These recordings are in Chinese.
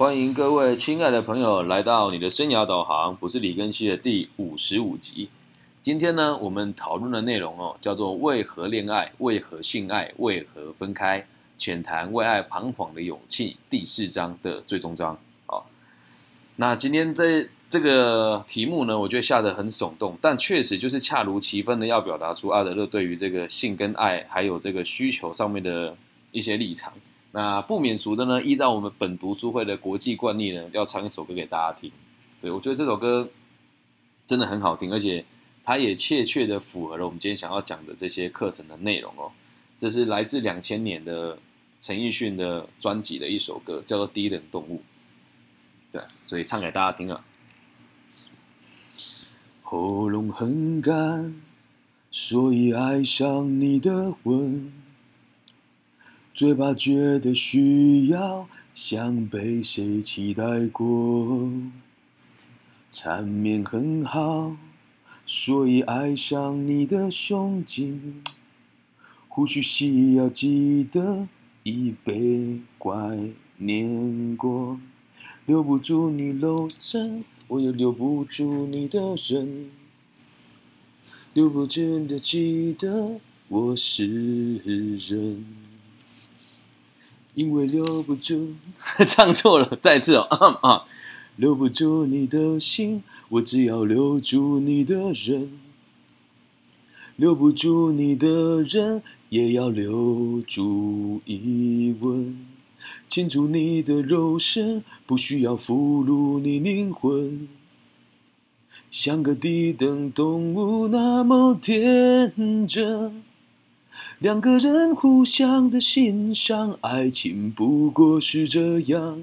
欢迎各位亲爱的朋友来到你的生涯导航，不是李根熙的第五十五集。今天呢，我们讨论的内容哦，叫做为何恋爱，为何性爱，为何分开，浅谈为爱彷徨的勇气，第四章的最终章。哦，那今天这这个题目呢，我觉得下得很耸动，但确实就是恰如其分的要表达出阿德勒对于这个性跟爱还有这个需求上面的一些立场。那不免俗的呢，依照我们本读书会的国际惯例呢，要唱一首歌给大家听。对我觉得这首歌真的很好听，而且它也切切的符合了我们今天想要讲的这些课程的内容哦。这是来自两千年的陈奕迅的专辑的一首歌，叫做《低等动物》。对，所以唱给大家听啊。喉咙很干，所以爱上你的吻。嘴巴觉得需要，像被谁期待过。缠绵很好，所以爱上你的胸襟。呼吸需要记得，已被怪念过。留不住你楼层，我也留不住你的人。留不住的记得，我是人。因为留不住，唱错了，再次哦啊！留不住你的心，我只要留住你的人。留不住你的人，也要留住一吻。牵住你的肉身，不需要俘虏你灵魂。像个低等动物，那么天真。两个人互相的欣赏，爱情不过是这样。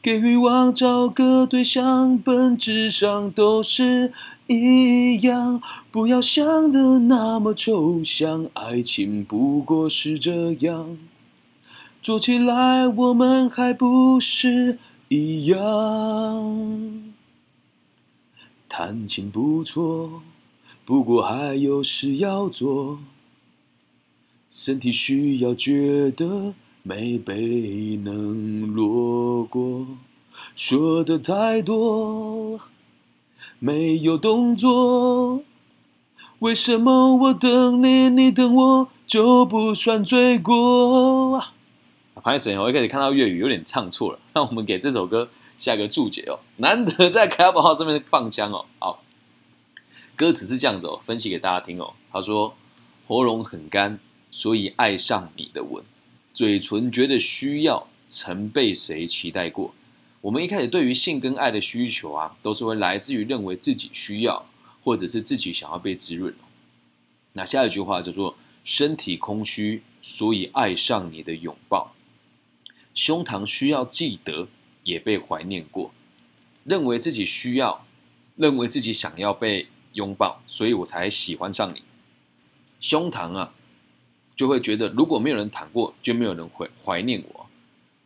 给欲望找个对象，本质上都是一样。不要想的那么抽象，爱情不过是这样。做起来我们还不是一样。弹琴不错，不过还有事要做。身体需要觉得没被冷落过，说的太多，没有动作。为什么我等你，你等我就不算罪过？潘神，我一开始看到粤语有点唱错了，那我们给这首歌下个注解哦。难得在开播号这边放枪哦，好，歌词是这样子哦，分析给大家听哦。他说喉咙很干。所以爱上你的吻，嘴唇觉得需要，曾被谁期待过？我们一开始对于性跟爱的需求啊，都是会来自于认为自己需要，或者是自己想要被滋润。那下一句话叫做身体空虚，所以爱上你的拥抱。胸膛需要记得，也被怀念过，认为自己需要，认为自己想要被拥抱，所以我才喜欢上你。胸膛啊。就会觉得，如果没有人谈过，就没有人会怀念我。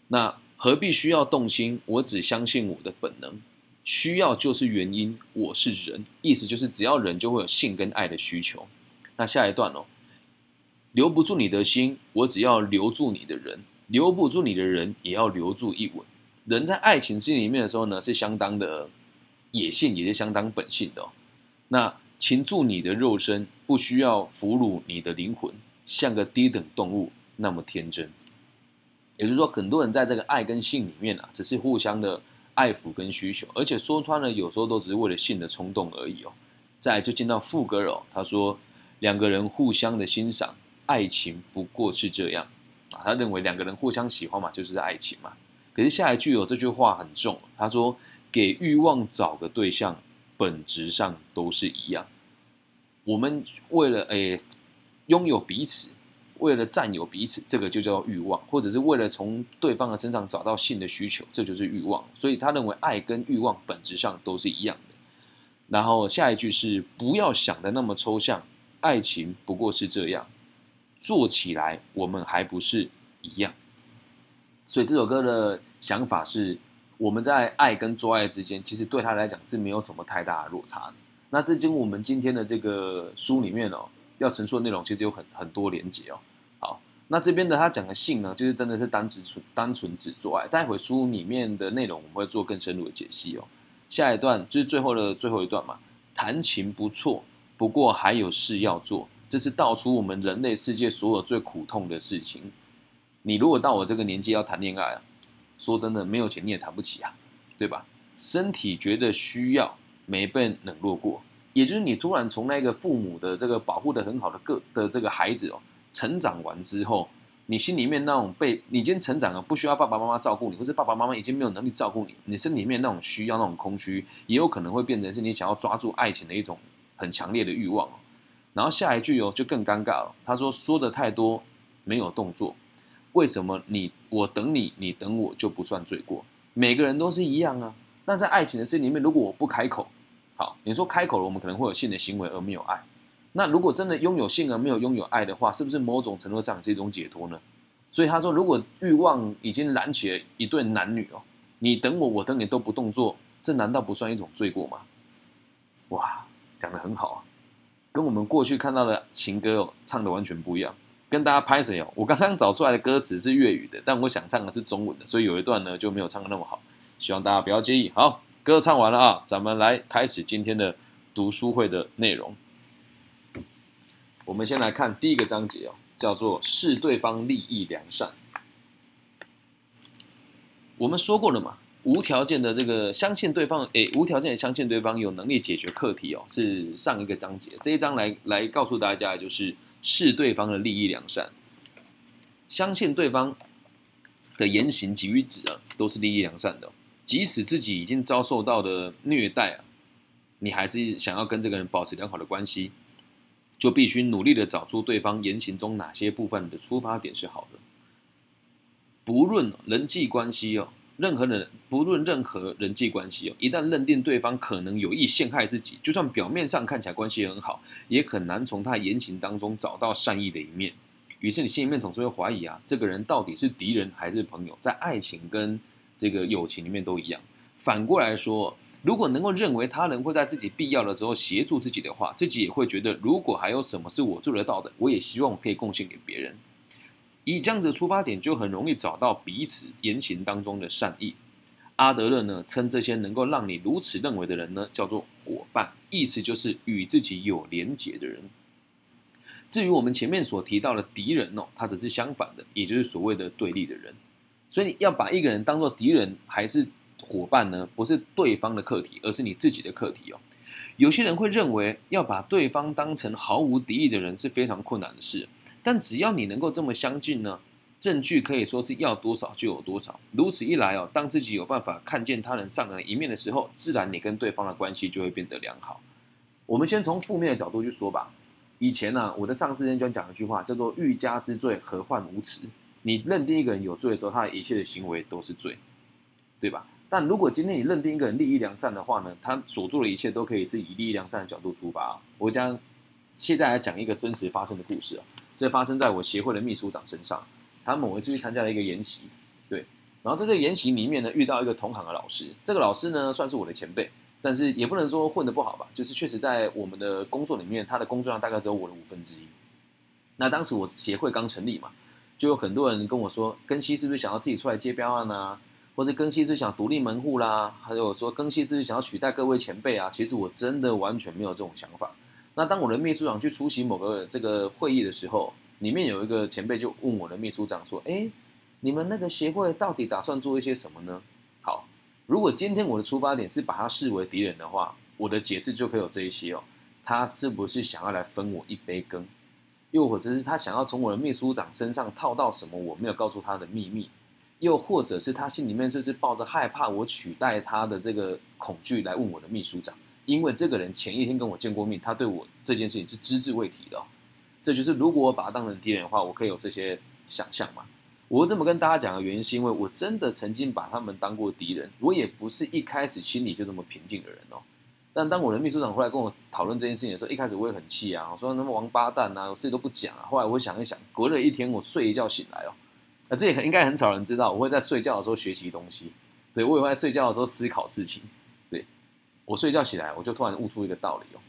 那何必需要动心？我只相信我的本能。需要就是原因，我是人，意思就是只要人就会有性跟爱的需求。那下一段哦，留不住你的心，我只要留住你的人；留不住你的人，也要留住一吻。人在爱情之里面的时候呢，是相当的野性，也是相当本性的。那擒住你的肉身，不需要俘虏你的灵魂。像个低等动物那么天真，也就是说，很多人在这个爱跟性里面啊，只是互相的爱抚跟需求，而且说穿了，有时候都只是为了性的冲动而已哦。再就见到副歌哦，他说两个人互相的欣赏，爱情不过是这样啊。他认为两个人互相喜欢嘛，就是爱情嘛。可是下一句哦，这句话很重，他说给欲望找个对象，本质上都是一样。我们为了诶。拥有彼此，为了占有彼此，这个就叫欲望，或者是为了从对方的身上找到性的需求，这就是欲望。所以他认为爱跟欲望本质上都是一样的。然后下一句是不要想的那么抽象，爱情不过是这样，做起来我们还不是一样。所以这首歌的想法是，我们在爱跟做爱之间，其实对他来讲是没有什么太大的落差。那这跟我们今天的这个书里面哦。要陈述的内容其实有很很多连结哦。好，那这边的他讲的性呢，就是真的是单只纯单纯只做爱。待会书里面的内容我们会做更深入的解析哦。下一段就是最后的最后一段嘛，弹琴不错，不过还有事要做，这是道出我们人类世界所有最苦痛的事情。你如果到我这个年纪要谈恋爱啊，说真的，没有钱你也谈不起啊，对吧？身体觉得需要，没被冷落过，也就是你突然从那个父母的这个保护的很好的个的这个孩子哦，成长完之后，你心里面那种被你今天成长了，不需要爸爸妈妈照顾你，或者爸爸妈妈已经没有能力照顾你，你身里面那种需要那种空虚，也有可能会变成是你想要抓住爱情的一种很强烈的欲望哦。然后下一句哦就更尴尬了，他说说的太多，没有动作。为什么你我等你，你等我就不算罪过？每个人都是一样啊。那在爱情的事里面，如果我不开口，好，你说开口了，我们可能会有性的行为而没有爱。那如果真的拥有性而没有拥有爱的话，是不是某种程度上是一种解脱呢？所以他说，如果欲望已经燃起了一对男女哦，你等我，我等你都不动作，这难道不算一种罪过吗？哇，讲的很好啊，跟我们过去看到的情歌哦，唱的完全不一样。跟大家拍谁哦？我刚刚找出来的歌词是粤语的，但我想唱的是中文的，所以有一段呢就没有唱的那么好，希望大家不要介意。好，歌唱完了啊，咱们来开始今天的读书会的内容。我们先来看第一个章节哦，叫做“视对方利益良善”。我们说过了嘛，无条件的这个相信对方，诶，无条件的相信对方有能力解决课题哦，是上一个章节。这一章来来告诉大家就是。视对方的利益良善，相信对方的言行及于止啊，都是利益良善的。即使自己已经遭受到的虐待啊，你还是想要跟这个人保持良好的关系，就必须努力的找出对方言行中哪些部分的出发点是好的。不论人际关系哦。任何人，不论任何人际关系哦，一旦认定对方可能有意陷害自己，就算表面上看起来关系很好，也很难从他言行当中找到善意的一面。于是你心里面总是会怀疑啊，这个人到底是敌人还是朋友？在爱情跟这个友情里面都一样。反过来说，如果能够认为他人会在自己必要的时候协助自己的话，自己也会觉得，如果还有什么是我做得到的，我也希望我可以贡献给别人。以这样子出发点，就很容易找到彼此言行当中的善意。阿德勒呢，称这些能够让你如此认为的人呢，叫做伙伴，意思就是与自己有连结的人。至于我们前面所提到的敌人哦，他只是相反的，也就是所谓的对立的人。所以要把一个人当做敌人还是伙伴呢？不是对方的课题，而是你自己的课题哦。有些人会认为，要把对方当成毫无敌意的人是非常困难的事。但只要你能够这么相近呢，证据可以说是要多少就有多少。如此一来哦，当自己有办法看见他人善良一面的时候，自然你跟对方的关系就会变得良好。我们先从负面的角度去说吧。以前呢，我的上司人专讲一句话，叫做“欲加之罪，何患无辞”。你认定一个人有罪的时候，他的一切的行为都是罪，对吧？但如果今天你认定一个人利益良善的话呢，他所做的一切都可以是以利益良善的角度出发。我将现在来讲一个真实发生的故事啊。这发生在我协会的秘书长身上。他某一次去参加了一个研习，对，然后在这个研习里面呢，遇到一个同行的老师。这个老师呢，算是我的前辈，但是也不能说混得不好吧，就是确实在我们的工作里面，他的工作量大概只有我的五分之一。那当时我协会刚成立嘛，就有很多人跟我说，庚希是不是想要自己出来接标案啊？或者庚希是想独立门户啦？还有说庚希是不是想要取代各位前辈啊？其实我真的完全没有这种想法。那当我的秘书长去出席某个这个会议的时候，里面有一个前辈就问我的秘书长说：“哎，你们那个协会到底打算做一些什么呢？”好，如果今天我的出发点是把他视为敌人的话，我的解释就可以有这一些哦。他是不是想要来分我一杯羹？又或者是他想要从我的秘书长身上套到什么我没有告诉他的秘密？又或者是他心里面甚至抱着害怕我取代他的这个恐惧来问我的秘书长？因为这个人前一天跟我见过面，他对我这件事情是只字未提的。这就是如果我把他当成敌人的话，我可以有这些想象嘛？我这么跟大家讲的原因，是因为我真的曾经把他们当过敌人。我也不是一开始心里就这么平静的人哦。但当我的秘书长后来跟我讨论这件事情的时候，一开始我也很气啊，我说那么王八蛋啊，我自己都不讲啊。后来我想一想，隔了一天，我睡一觉醒来哦，那这也应该很少人知道，我会在睡觉的时候学习东西，对我也会在睡觉的时候思考事情。对我睡觉起来，我就突然悟出一个道理哦。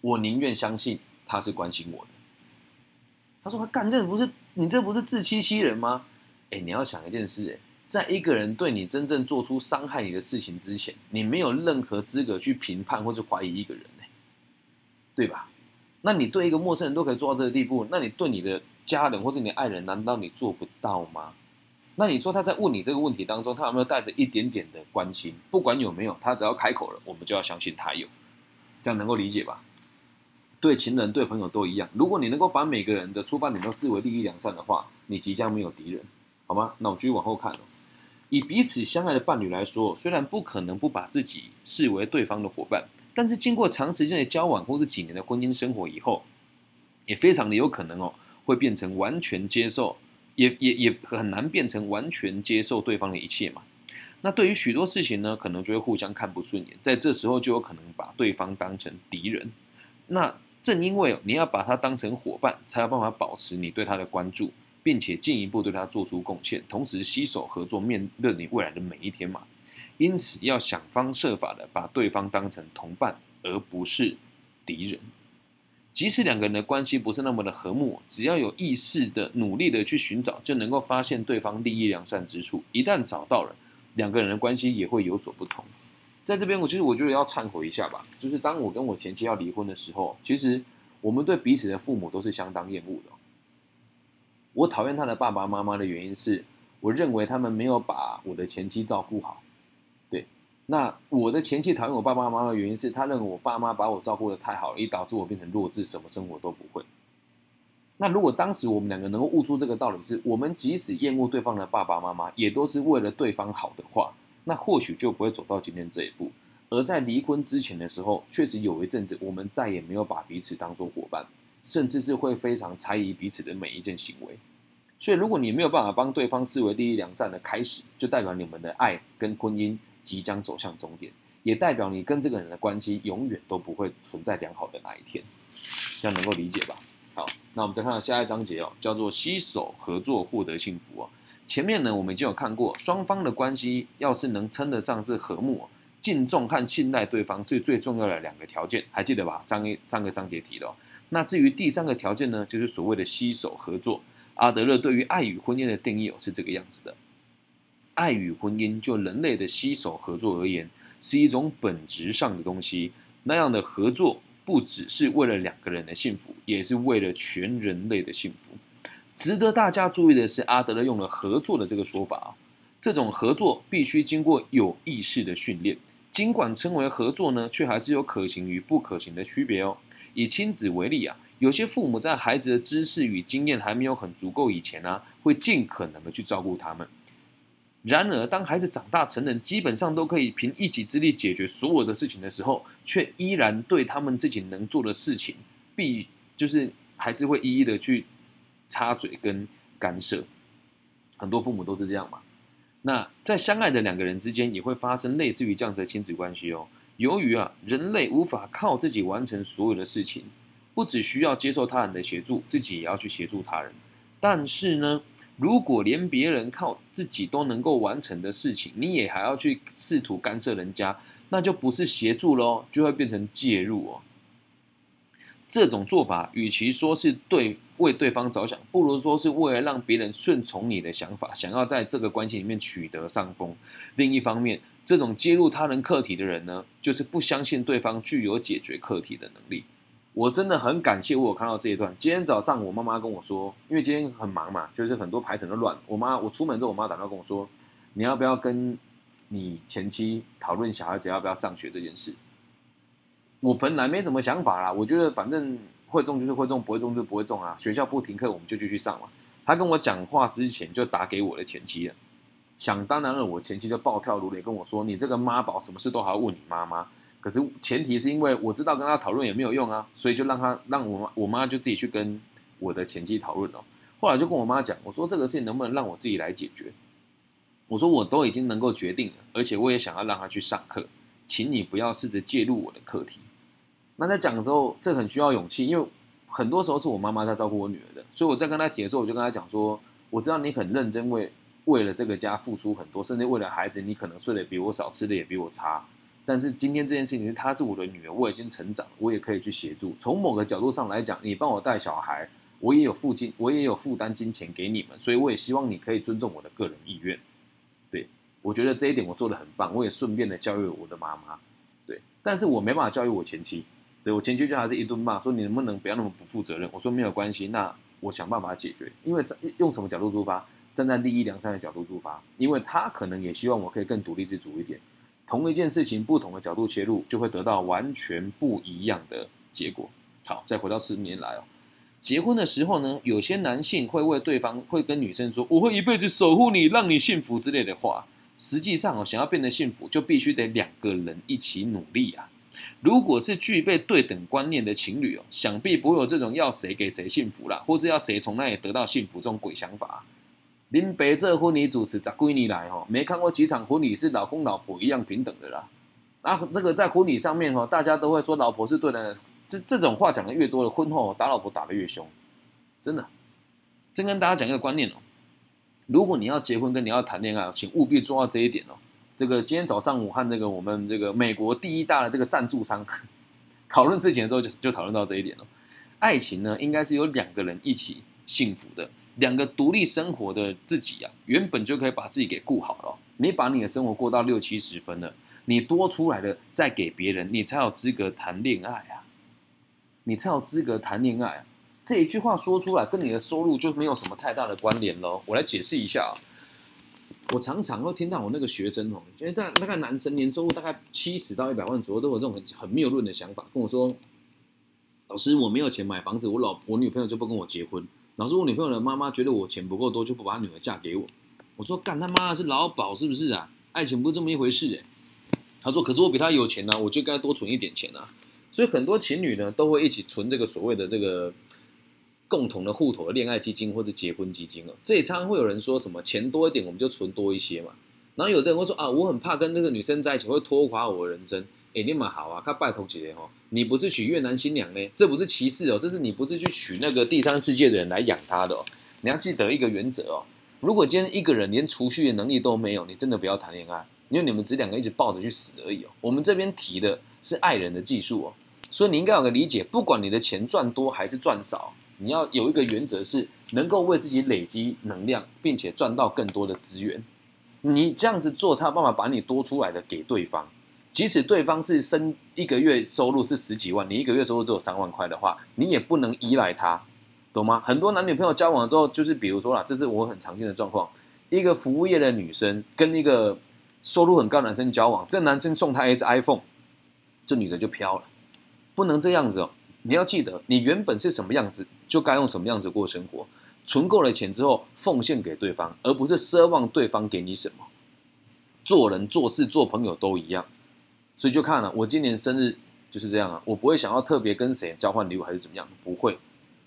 我宁愿相信他是关心我的。他说他：“干，这不是你这不是自欺欺人吗？”哎，你要想一件事，哎，在一个人对你真正做出伤害你的事情之前，你没有任何资格去评判或者怀疑一个人，对吧？那你对一个陌生人都可以做到这个地步，那你对你的家人或者你的爱人，难道你做不到吗？那你说他在问你这个问题当中，他有没有带着一点点的关心？不管有没有，他只要开口了，我们就要相信他有，这样能够理解吧？对情人、对朋友都一样。如果你能够把每个人的出发点都视为利益良善的话，你即将没有敌人，好吗？那我继续往后看。以彼此相爱的伴侣来说，虽然不可能不把自己视为对方的伙伴，但是经过长时间的交往或者几年的婚姻生活以后，也非常的有可能哦，会变成完全接受。也也也很难变成完全接受对方的一切嘛。那对于许多事情呢，可能就会互相看不顺眼，在这时候就有可能把对方当成敌人。那正因为你要把他当成伙伴，才有办法保持你对他的关注，并且进一步对他做出贡献，同时携手合作面对你未来的每一天嘛。因此要想方设法的把对方当成同伴，而不是敌人。即使两个人的关系不是那么的和睦，只要有意识的努力的去寻找，就能够发现对方利益良善之处。一旦找到了，两个人的关系也会有所不同。在这边，我其实我觉得要忏悔一下吧，就是当我跟我前妻要离婚的时候，其实我们对彼此的父母都是相当厌恶的。我讨厌他的爸爸妈妈的原因是，我认为他们没有把我的前妻照顾好。对那我的前妻讨厌我爸爸妈妈的原因是，他认为我爸妈把我照顾的太好了，以导致我变成弱智，什么生活都不会。那如果当时我们两个能够悟出这个道理，是我们即使厌恶对方的爸爸妈妈，也都是为了对方好的话，那或许就不会走到今天这一步。而在离婚之前的时候，确实有一阵子，我们再也没有把彼此当做伙伴，甚至是会非常猜疑彼此的每一件行为。所以，如果你没有办法帮对方视为利益良善的开始，就代表你们的爱跟婚姻。即将走向终点，也代表你跟这个人的关系永远都不会存在良好的那一天，这样能够理解吧？好，那我们再看到下一章节哦，叫做携手合作获得幸福哦。前面呢，我们已经有看过，双方的关系要是能称得上是和睦、敬重和信赖对方，最最重要的两个条件，还记得吧？上一上个章节提的。那至于第三个条件呢，就是所谓的携手合作。阿德勒对于爱与婚姻的定义哦，是这个样子的。爱与婚姻，就人类的携手合作而言，是一种本质上的东西。那样的合作，不只是为了两个人的幸福，也是为了全人类的幸福。值得大家注意的是，阿德勒用了“合作”的这个说法啊。这种合作必须经过有意识的训练。尽管称为合作呢，却还是有可行与不可行的区别哦。以亲子为例啊，有些父母在孩子的知识与经验还没有很足够以前呢，会尽可能的去照顾他们。然而，当孩子长大成人，基本上都可以凭一己之力解决所有的事情的时候，却依然对他们自己能做的事情，必就是还是会一一的去插嘴跟干涉。很多父母都是这样嘛。那在相爱的两个人之间，也会发生类似于这样子的亲子关系哦。由于啊，人类无法靠自己完成所有的事情，不只需要接受他人的协助，自己也要去协助他人。但是呢？如果连别人靠自己都能够完成的事情，你也还要去试图干涉人家，那就不是协助喽，就会变成介入哦。这种做法，与其说是对为对方着想，不如说是为了让别人顺从你的想法，想要在这个关系里面取得上风。另一方面，这种介入他人课题的人呢，就是不相信对方具有解决课题的能力。我真的很感谢我有看到这一段。今天早上我妈妈跟我说，因为今天很忙嘛，就是很多排程都乱。我妈我出门之后，我妈打电话跟我说，你要不要跟你前妻讨论小孩子要不要上学这件事？我本来没什么想法啦，我觉得反正会中就是会中，不会中就不会中啊。学校不停课，我们就继续上嘛。他跟我讲话之前就打给我的前妻了，想当然了，我前妻就暴跳如雷跟我说，你这个妈宝，什么事都还要问你妈妈。可是前提是因为我知道跟他讨论也没有用啊，所以就让他让我妈我妈就自己去跟我的前妻讨论哦。后来就跟我妈讲，我说这个事情能不能让我自己来解决？我说我都已经能够决定了，而且我也想要让他去上课，请你不要试着介入我的课题。那在讲的时候，这很需要勇气，因为很多时候是我妈妈在照顾我女儿的，所以我在跟他提的时候，我就跟他讲说，我知道你很认真为为了这个家付出很多，甚至为了孩子，你可能睡得比我少，吃的也比我差。但是今天这件事情，她是我的女儿，我已经成长，我也可以去协助。从某个角度上来讲，你帮我带小孩，我也有付金，我也有负担金钱给你们，所以我也希望你可以尊重我的个人意愿。对我觉得这一点我做的很棒，我也顺便的教育我的妈妈。对，但是我没办法教育我前妻，对我前妻就还是一顿骂，说你能不能不要那么不负责任？我说没有关系，那我想办法解决。因为用什么角度出发？站在利益良善的角度出发，因为他可能也希望我可以更独立自主一点。同一件事情，不同的角度切入，就会得到完全不一样的结果。好，再回到十年来哦，结婚的时候呢，有些男性会为对方会跟女生说：“我会一辈子守护你，让你幸福”之类的话。实际上哦，想要变得幸福，就必须得两个人一起努力啊。如果是具备对等观念的情侣哦，想必不会有这种要谁给谁幸福啦，或者要谁从那里得到幸福这种鬼想法。林北这婚礼主持十几年来，哈，没看过几场婚礼是老公老婆一样平等的啦。啊，这个在婚礼上面，哈，大家都会说老婆是对的。这这种话讲的越多了，婚后打老婆打的越凶，真的。真跟大家讲一个观念哦，如果你要结婚跟你要谈恋爱，请务必做到这一点哦。这个今天早上武汉这个我们这个美国第一大的这个赞助商 讨论事情的时候，就就讨论到这一点了。爱情呢，应该是有两个人一起幸福的。两个独立生活的自己啊，原本就可以把自己给顾好了。你把你的生活过到六七十分了，你多出来的再给别人，你才有资格谈恋爱啊！你才有资格谈恋爱啊！这一句话说出来，跟你的收入就没有什么太大的关联喽。我来解释一下啊，我常常会听到我那个学生哦，因为大大概男生年收入大概七十到一百万左右，都有这种很很谬论的想法，跟我说：“老师，我没有钱买房子，我老我女朋友就不跟我结婚。”老师，我女朋友的妈妈觉得我钱不够多，就不把女儿嫁给我。我说干他妈的是劳保是不是啊？爱情不是这么一回事哎。他说，可是我比他有钱呢，我就该多存一点钱啊。所以很多情侣呢都会一起存这个所谓的这个共同的户头的恋爱基金或者结婚基金哦。这也常常会有人说什么钱多一点我们就存多一些嘛。然后有的人会说啊，我很怕跟那个女生在一起会拖垮我的人生。哎，你蛮好啊，他拜托姐哦，你不是娶越南新娘呢？这不是歧视哦，这是你不是去娶那个第三世界的人来养他的哦。你要记得一个原则哦，如果今天一个人连储蓄的能力都没有，你真的不要谈恋爱，因为你们只两个一直抱着去死而已哦。我们这边提的是爱人的技术哦，所以你应该有个理解，不管你的钱赚多还是赚少，你要有一个原则是能够为自己累积能量，并且赚到更多的资源。你这样子做才有办法把你多出来的给对方。即使对方是生一个月收入是十几万，你一个月收入只有三万块的话，你也不能依赖他，懂吗？很多男女朋友交往之后，就是比如说啦，这是我很常见的状况，一个服务业的女生跟一个收入很高的男生交往，这男生送她一只 iPhone，这女的就飘了，不能这样子哦。你要记得，你原本是什么样子，就该用什么样子过生活。存够了钱之后，奉献给对方，而不是奢望对方给你什么。做人做事做朋友都一样。所以就看了，我今年生日就是这样啊，我不会想要特别跟谁交换礼物还是怎么样，不会。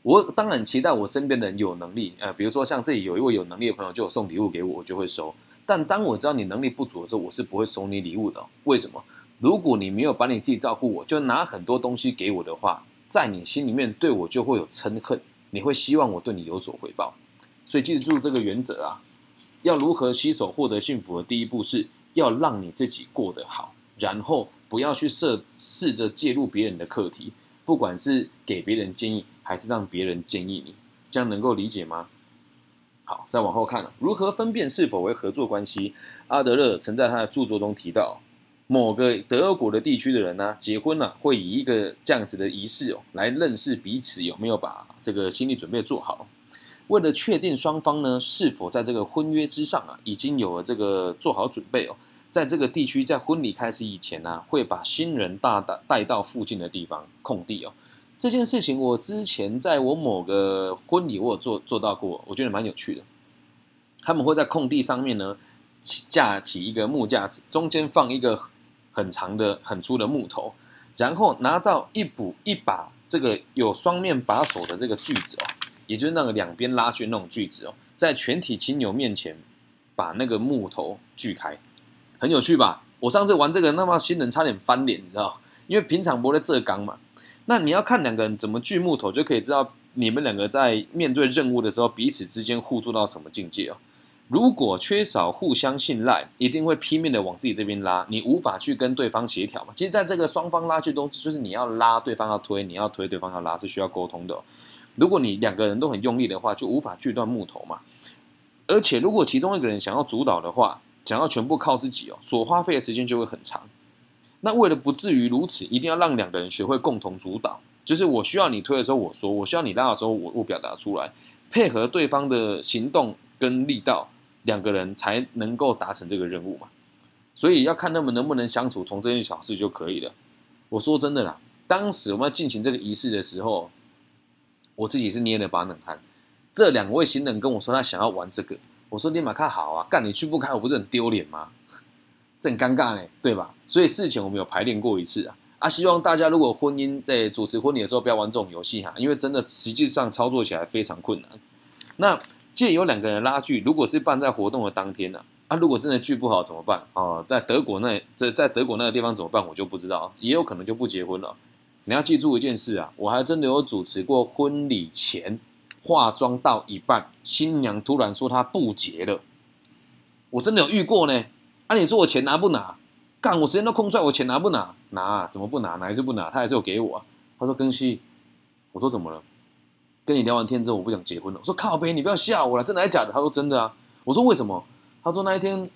我当然期待我身边的人有能力，呃，比如说像这里有一位有能力的朋友，就有送礼物给我，我就会收。但当我知道你能力不足的时候，我是不会收你礼物的。为什么？如果你没有把你自己照顾，我就拿很多东西给我的话，在你心里面对我就会有嗔恨，你会希望我对你有所回报。所以记住这个原则啊，要如何携手获得幸福的第一步是要让你自己过得好。然后不要去设试着介入别人的课题，不管是给别人建议，还是让别人建议你，这样能够理解吗？好，再往后看，如何分辨是否为合作关系？阿德勒曾在他的著作中提到，某个德国的地区的人呢，结婚了会以一个这样子的仪式哦，来认识彼此有没有把这个心理准备做好。为了确定双方呢是否在这个婚约之上啊，已经有了这个做好准备哦。在这个地区，在婚礼开始以前呢，会把新人大带带到附近的地方空地哦。这件事情我之前在我某个婚礼我有做做到过，我觉得蛮有趣的。他们会在空地上面呢架起一个木架子，中间放一个很长的、很粗的木头，然后拿到一补一把这个有双面把手的这个锯子哦，也就是那个两边拉锯那种锯子哦，在全体亲友面前把那个木头锯开。很有趣吧？我上次玩这个，那么新人差点翻脸，你知道？因为平常不会这刚嘛。那你要看两个人怎么锯木头，就可以知道你们两个在面对任务的时候，彼此之间互助到什么境界哦。如果缺少互相信赖，一定会拼命的往自己这边拉，你无法去跟对方协调嘛。其实，在这个双方拉锯中，就是你要拉，对方要推，你要推，对方要拉，是需要沟通的。如果你两个人都很用力的话，就无法锯断木头嘛。而且如果其中一个人想要主导的话，想要全部靠自己哦，所花费的时间就会很长。那为了不至于如此，一定要让两个人学会共同主导，就是我需要你推的时候我说，我需要你拉的时候我我表达出来，配合对方的行动跟力道，两个人才能够达成这个任务嘛。所以要看他们能不能相处，从这件小事就可以了。我说真的啦，当时我们要进行这个仪式的时候，我自己是捏了把冷汗。这两位新人跟我说他想要玩这个，我说你马看好啊，干你去不开，我不是很丢脸吗？这很尴尬呢，对吧？所以事前我们有排练过一次啊啊！希望大家如果婚姻在主持婚礼的时候不要玩这种游戏哈，因为真的实际上操作起来非常困难。那借有两个人拉锯，如果是办在活动的当天呢？啊，如果真的聚不好怎么办？哦，在德国那在在德国那个地方怎么办？我就不知道，也有可能就不结婚了。你要记住一件事啊，我还真的有主持过婚礼前化妆到一半，新娘突然说她不结了，我真的有遇过呢。啊！你说我钱拿不拿？干！我时间都空出来，我钱拿不拿？拿？怎么不拿？哪一次不拿？他还是有给我啊。他说：“庚希，我说怎么了？跟你聊完天之后，我不想结婚了。”我说：“靠呗，你不要吓我了，真的还是假的？”他说：“真的啊。”我说：“为什么？”他说：“那一天，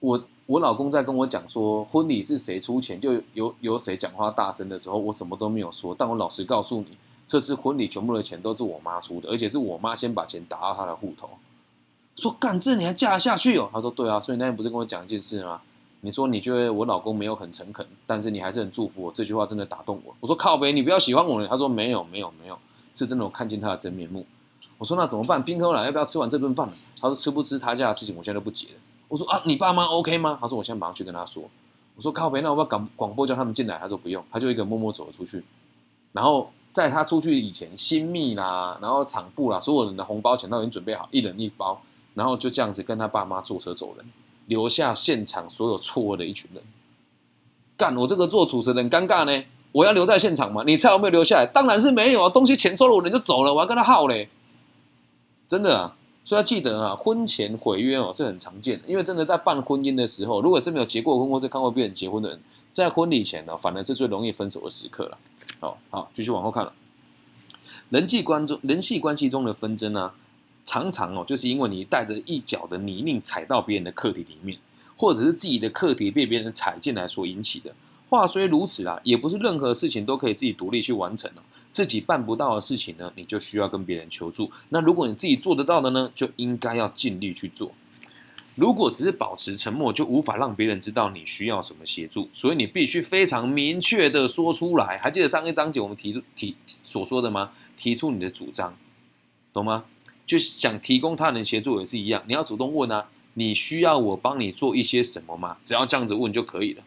我我老公在跟我讲说婚礼是谁出钱，就有由谁讲话大声的时候，我什么都没有说。但我老实告诉你，这次婚礼全部的钱都是我妈出的，而且是我妈先把钱打到他的户头。”说干这你还嫁得下去哦？他说对啊，所以那天不是跟我讲一件事吗？你说你觉得我老公没有很诚恳，但是你还是很祝福我，这句话真的打动我。我说靠呗，你不要喜欢我了。他说没有没有没有，是真的我看见他的真面目。我说那怎么办？宾客来，要不要吃完这顿饭了？他说吃不吃他家的事情，我现在都不结了。我说啊，你爸妈 OK 吗？他说我现在马上去跟他说。我说靠呗，那我要广广播叫他们进来。他说不用，他就一个默默走了出去。然后在他出去以前，新密啦，然后场部啦，所有人的红包钱都已经准备好，一人一包。然后就这样子跟他爸妈坐车走人，留下现场所有错愕的一群人。干，我这个做主持人尴尬呢？我要留在现场吗？你猜有没有留下来？当然是没有啊！东西钱收了，我人就走了，我要跟他耗嘞。真的啊，所以要记得啊，婚前毁约哦是很常见的，因为真的在办婚姻的时候，如果真没有结过婚或是看过别人结婚的人，在婚礼前呢，反而是最容易分手的时刻了。好好，继续往后看了，人际关中人际关系中的纷争呢？常常哦，就是因为你带着一脚的泥泞踩到别人的课题里面，或者是自己的课题被别人踩进来所引起的。话虽如此啊，也不是任何事情都可以自己独立去完成哦。自己办不到的事情呢，你就需要跟别人求助。那如果你自己做得到的呢，就应该要尽力去做。如果只是保持沉默，就无法让别人知道你需要什么协助。所以你必须非常明确的说出来。还记得上一章节我们提提所说的吗？提出你的主张，懂吗？就想提供他人协助也是一样，你要主动问啊，你需要我帮你做一些什么吗？只要这样子问就可以了，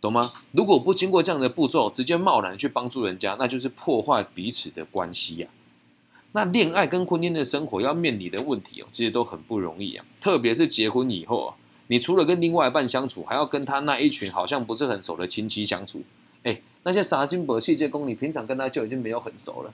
懂吗？如果不经过这样的步骤，直接贸然去帮助人家，那就是破坏彼此的关系呀。那恋爱跟婚姻的生活要面临的问题哦，其实都很不容易啊。特别是结婚以后啊，你除了跟另外一半相处，还要跟他那一群好像不是很熟的亲戚相处。哎，那些傻金箔细节工，你平常跟他就已经没有很熟了。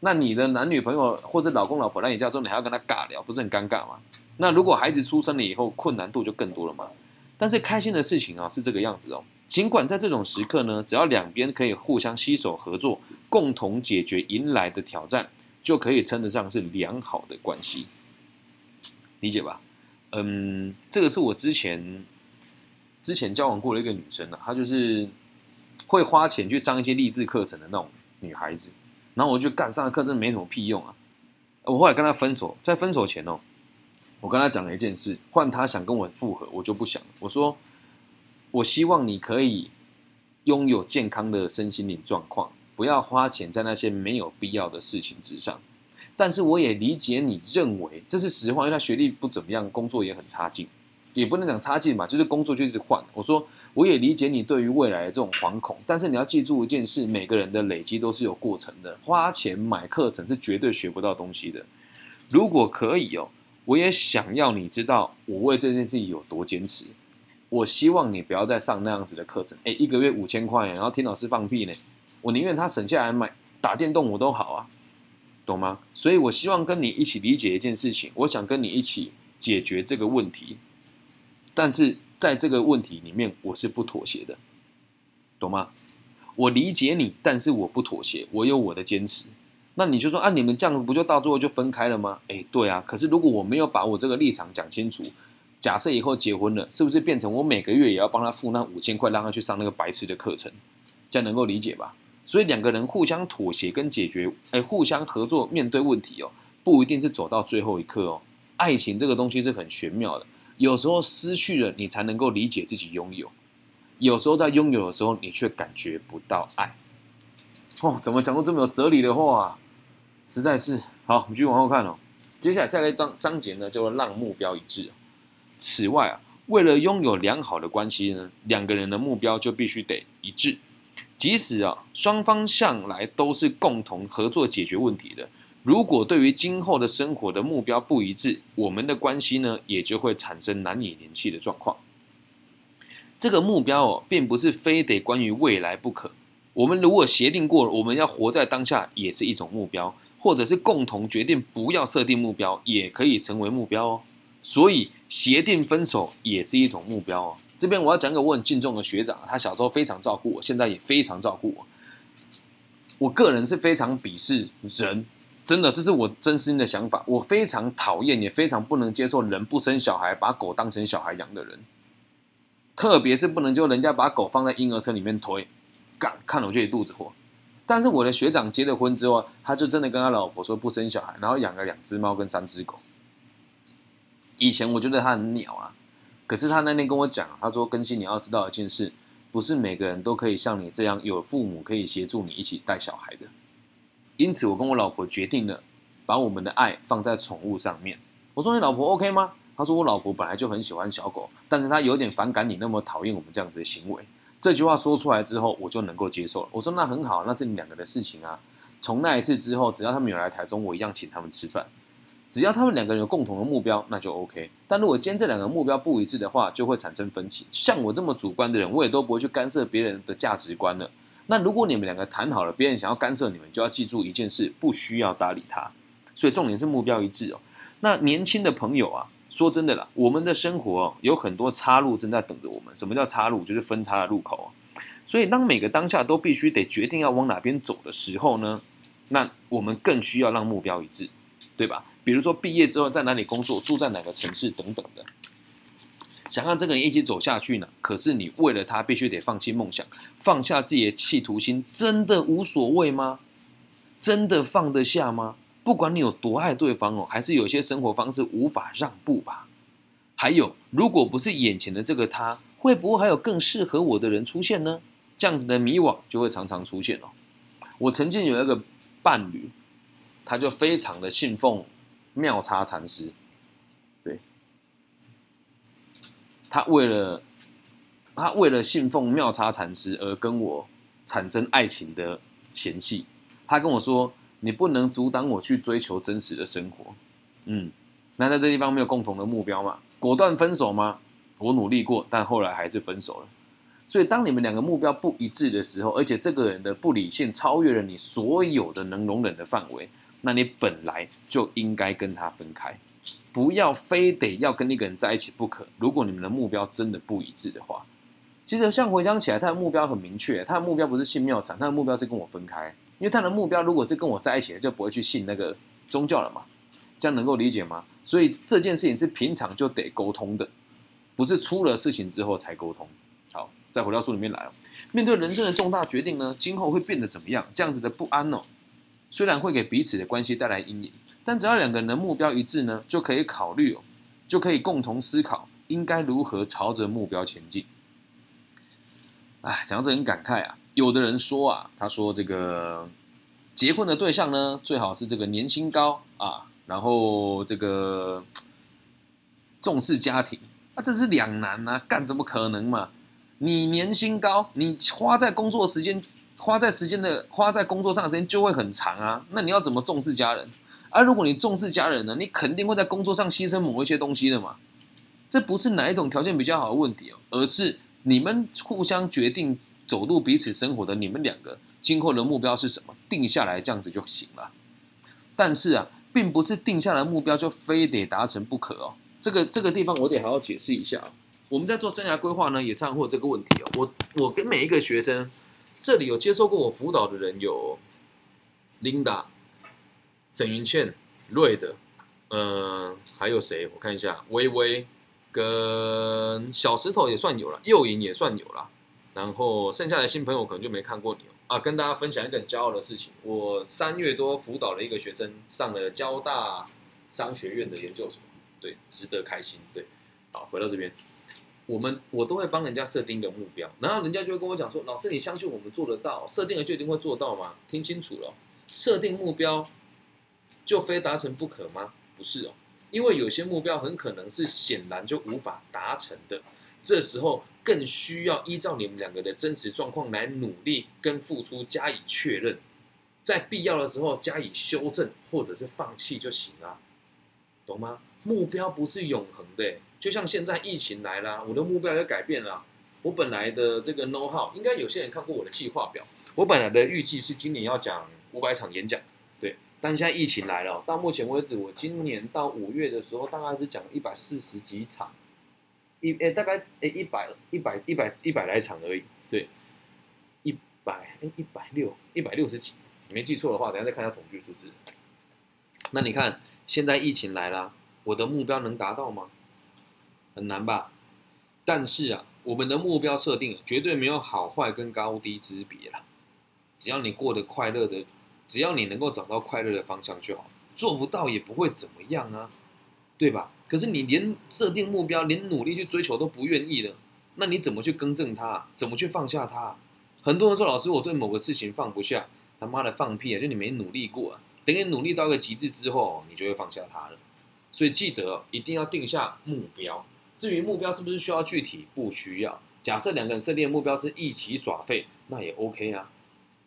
那你的男女朋友或者老公老婆来你家之后，你还要跟他尬聊，不是很尴尬吗？那如果孩子出生了以后，困难度就更多了嘛。但是开心的事情啊是这个样子哦。尽管在这种时刻呢，只要两边可以互相携手合作，共同解决迎来的挑战，就可以称得上是良好的关系。理解吧？嗯，这个是我之前之前交往过的一个女生呢，她就是会花钱去上一些励志课程的那种女孩子。然后我就干上的课真的没什么屁用啊！我后来跟她分手，在分手前哦，我跟她讲了一件事，换她想跟我复合，我就不想。我说，我希望你可以拥有健康的身心灵状况，不要花钱在那些没有必要的事情之上。但是我也理解你认为这是实话，因为他学历不怎么样，工作也很差劲。也不能讲差劲嘛，就是工作就一直换。我说我也理解你对于未来的这种惶恐，但是你要记住一件事：每个人的累积都是有过程的。花钱买课程是绝对学不到东西的。如果可以哦，我也想要你知道我为这件事情有多坚持。我希望你不要再上那样子的课程。哎，一个月五千块，然后听老师放屁呢？我宁愿他省下来买打电动，我都好啊，懂吗？所以我希望跟你一起理解一件事情，我想跟你一起解决这个问题。但是在这个问题里面，我是不妥协的，懂吗？我理解你，但是我不妥协，我有我的坚持。那你就说啊，你们这样不就到最后就分开了吗？哎，对啊。可是如果我没有把我这个立场讲清楚，假设以后结婚了，是不是变成我每个月也要帮他付那五千块，让他去上那个白痴的课程？这样能够理解吧？所以两个人互相妥协跟解决，哎，互相合作面对问题哦，不一定是走到最后一刻哦。爱情这个东西是很玄妙的，有时候失去了你才能够理解自己拥有，有时候在拥有的时候你却感觉不到爱。哦，怎么讲出这么有哲理的话啊？实在是好，我们继续往后看哦。接下来下一段章章节呢，叫做让目标一致。此外啊，为了拥有良好的关系呢，两个人的目标就必须得一致。即使啊，双方向来都是共同合作解决问题的。如果对于今后的生活的目标不一致，我们的关系呢，也就会产生难以联系的状况。这个目标哦，并不是非得关于未来不可。我们如果协定过，我们要活在当下，也是一种目标；或者是共同决定不要设定目标，也可以成为目标哦。所以协定分手也是一种目标哦。这边我要讲个我很敬重的学长，他小时候非常照顾我，现在也非常照顾我。我个人是非常鄙视人。真的，这是我真心的想法。我非常讨厌，也非常不能接受人不生小孩，把狗当成小孩养的人。特别是不能就人家把狗放在婴儿车里面推，干看了我就一肚子火。但是我的学长结了婚之后，他就真的跟他老婆说不生小孩，然后养了两只猫跟三只狗。以前我觉得他很鸟啊，可是他那天跟我讲，他说更新你要知道一件事，不是每个人都可以像你这样有父母可以协助你一起带小孩的。因此，我跟我老婆决定了，把我们的爱放在宠物上面。我说：“你老婆 OK 吗？”他说：“我老婆本来就很喜欢小狗，但是她有点反感你那么讨厌我们这样子的行为。”这句话说出来之后，我就能够接受了。我说：“那很好，那是你两个的事情啊。从那一次之后，只要他们有来台中，我一样请他们吃饭。只要他们两个人有共同的目标，那就 OK。但如果今天这两个目标不一致的话，就会产生分歧。像我这么主观的人，我也都不会去干涉别人的价值观了。”那如果你们两个谈好了，别人想要干涉你们，就要记住一件事：不需要搭理他。所以重点是目标一致哦。那年轻的朋友啊，说真的啦，我们的生活有很多岔路正在等着我们。什么叫岔路？就是分叉的路口。所以当每个当下都必须得决定要往哪边走的时候呢，那我们更需要让目标一致，对吧？比如说毕业之后在哪里工作，住在哪个城市等等的。想让这个人一起走下去呢？可是你为了他必须得放弃梦想，放下自己的企图心，真的无所谓吗？真的放得下吗？不管你有多爱对方哦，还是有些生活方式无法让步吧。还有，如果不是眼前的这个他，会不会还有更适合我的人出现呢？这样子的迷惘就会常常出现哦。我曾经有一个伴侣，他就非常的信奉妙差禅师。对他为了他为了信奉妙差禅师而跟我产生爱情的嫌隙，他跟我说：“你不能阻挡我去追求真实的生活。”嗯，那在这地方没有共同的目标嘛？果断分手吗？我努力过，但后来还是分手了。所以，当你们两个目标不一致的时候，而且这个人的不理性超越了你所有的能容忍的范围，那你本来就应该跟他分开。不要非得要跟那个人在一起不可。如果你们的目标真的不一致的话，其实像回想起来，他的目标很明确，他的目标不是信庙场，他的目标是跟我分开。因为他的目标如果是跟我在一起，就不会去信那个宗教了嘛。这样能够理解吗？所以这件事情是平常就得沟通的，不是出了事情之后才沟通。好，再回到书里面来哦。面对人生的重大决定呢，今后会变得怎么样？这样子的不安哦。虽然会给彼此的关系带来阴影，但只要两个人的目标一致呢，就可以考虑哦，就可以共同思考应该如何朝着目标前进。哎，讲到这很感慨啊。有的人说啊，他说这个结婚的对象呢，最好是这个年薪高啊，然后这个重视家庭，那这是两难啊，干怎么可能嘛？你年薪高，你花在工作时间。花在时间的花在工作上的时间就会很长啊，那你要怎么重视家人？而如果你重视家人呢，你肯定会在工作上牺牲某一些东西的嘛。这不是哪一种条件比较好的问题哦，而是你们互相决定走入彼此生活的你们两个今后的目标是什么，定下来这样子就行了。但是啊，并不是定下来目标就非得达成不可哦。这个这个地方我得好好解释一下。我们在做生涯规划呢，也常会这个问题哦。我我跟每一个学生。这里有接受过我辅导的人有，Linda、沈云倩、瑞的，嗯，还有谁？我看一下，微微跟小石头也算有了，右营也算有了。然后剩下的新朋友可能就没看过你啊。跟大家分享一个很骄傲的事情，我三月多辅导了一个学生上了交大商学院的研究所，对，值得开心。对，好，回到这边，我们我都会帮人家设定一个目标，然后人家就会跟我讲说：“老师，你相信我们做得到？设定了就一定会做到吗？”听清楚了，设定目标就非达成不可吗？不是哦，因为有些目标很可能是显然就无法达成的，这时候。更需要依照你们两个的真实状况来努力跟付出加以确认，在必要的时候加以修正或者是放弃就行了，懂吗？目标不是永恒的，就像现在疫情来了，我的目标也改变了。我本来的这个 know how，应该有些人看过我的计划表，我本来的预计是今年要讲五百场演讲，对。但现在疫情来了，到目前为止，我今年到五月的时候，大概是讲一百四十几场。一诶，大概诶一百一百一百一百来场而已，对，一百诶一百六一百六十几，没记错的话，等下再看一下统计数字。那你看现在疫情来了，我的目标能达到吗？很难吧？但是啊，我们的目标设定绝对没有好坏跟高低之别啦。只要你过得快乐的，只要你能够找到快乐的方向就好，做不到也不会怎么样啊。对吧？可是你连设定目标、连努力去追求都不愿意了，那你怎么去更正它？怎么去放下它？很多人说：“老师，我对某个事情放不下。”他妈的放屁啊！就你没努力过啊！等你努力到一个极致之后，你就会放下它了。所以记得一定要定下目标。至于目标是不是需要具体，不需要。假设两个人设定的目标是一起耍废，那也 OK 啊。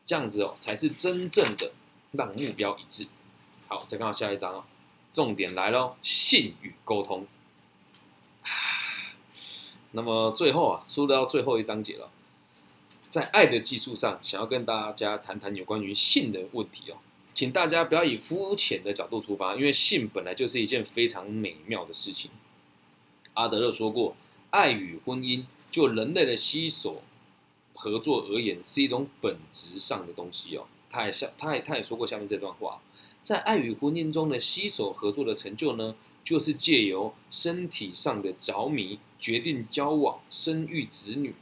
这样子哦，才是真正的让目标一致。好，再看到下一章哦。重点来喽，信与沟通。那么最后啊，说到最后一章节了，在爱的技术上，想要跟大家谈谈有关于性的问题哦。请大家不要以肤浅的角度出发，因为性本来就是一件非常美妙的事情。阿德勒说过，爱与婚姻就人类的携手合作而言，是一种本质上的东西哦。他也下，他也他也说过下面这段话。在爱与婚姻中的携手合作的成就呢，就是借由身体上的着迷，决定交往、生育子女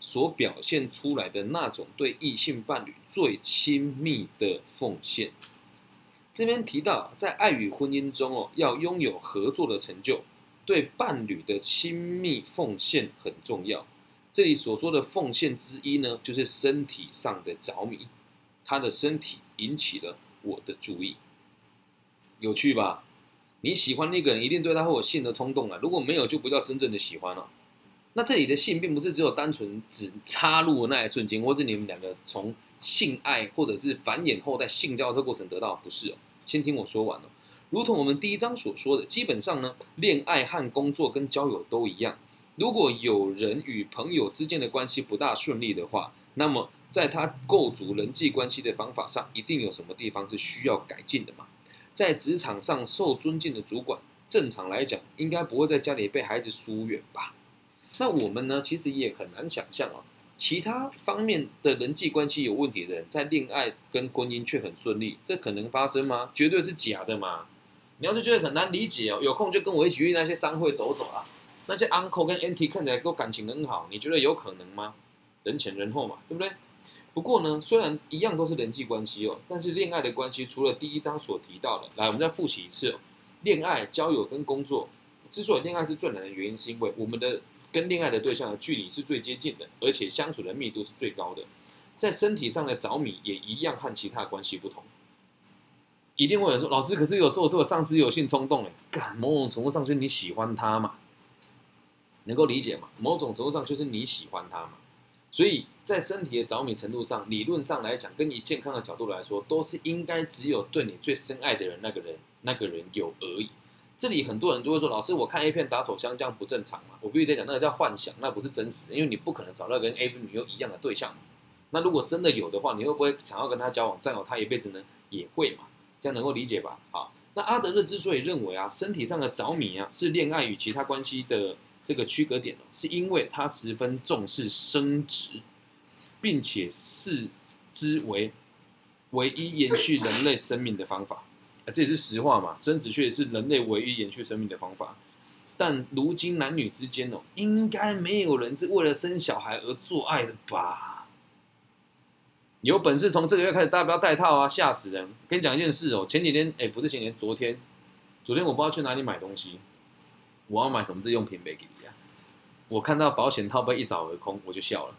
所表现出来的那种对异性伴侣最亲密的奉献。这边提到，在爱与婚姻中哦，要拥有合作的成就，对伴侣的亲密奉献很重要。这里所说的奉献之一呢，就是身体上的着迷，他的身体引起了。我的注意，有趣吧？你喜欢那个人，一定对他会有性的冲动啊！如果没有，就不叫真正的喜欢了。那这里的性，并不是只有单纯只插入那一瞬间，或是你们两个从性爱或者是繁衍后代性交这过程得到，不是哦。先听我说完了。如同我们第一章所说的，基本上呢，恋爱和工作跟交友都一样。如果有人与朋友之间的关系不大顺利的话，那么。在他构筑人际关系的方法上，一定有什么地方是需要改进的嘛？在职场上受尊敬的主管，正常来讲，应该不会在家里被孩子疏远吧？那我们呢？其实也很难想象哦，其他方面的人际关系有问题的人，在恋爱跟婚姻却很顺利，这可能发生吗？绝对是假的嘛！你要是觉得很难理解哦，有空就跟我一起去那些商会走走啊。那些 uncle 跟 auntie 看起来都感情很好，你觉得有可能吗？人前人后嘛，对不对？不过呢，虽然一样都是人际关系哦，但是恋爱的关系除了第一章所提到的，来，我们再复习一次哦。恋爱、交友跟工作，之所以恋爱是最难的原因，是因为我们的跟恋爱的对象的距离是最接近的，而且相处的密度是最高的。在身体上的着迷也一样和其他关系不同。一定会有人说，老师，可是有时候我对我上司有性冲动，哎，干，某种程度上就是你喜欢他嘛，能够理解吗？某种程度上就是你喜欢他嘛。所以在身体的着迷程度上，理论上来讲，跟你健康的角度来说，都是应该只有对你最深爱的人那个人那个人有而已。这里很多人就会说：“老师，我看 A 片打手枪这样不正常嘛？”我必须得讲，那个叫幻想，那不是真实的，因为你不可能找到跟 A 女优一样的对象嘛。那如果真的有的话，你会不会想要跟他交往，占有他一辈子呢？也会嘛？这样能够理解吧？好，那阿德勒之所以认为啊，身体上的着迷啊，是恋爱与其他关系的。这个区隔点哦，是因为他十分重视生殖，并且视之为唯一延续人类生命的方法。这也是实话嘛，生殖确实是人类唯一延续生命的方法。但如今男女之间哦，应该没有人是为了生小孩而做爱的吧？有本事从这个月开始，大家不要戴套啊，吓死人！跟你讲一件事哦，前几天哎，不是前几天，昨天，昨天我不知道去哪里买东西，我要买什么日用品没给你啊？我看到保险套被一扫而空，我就笑了。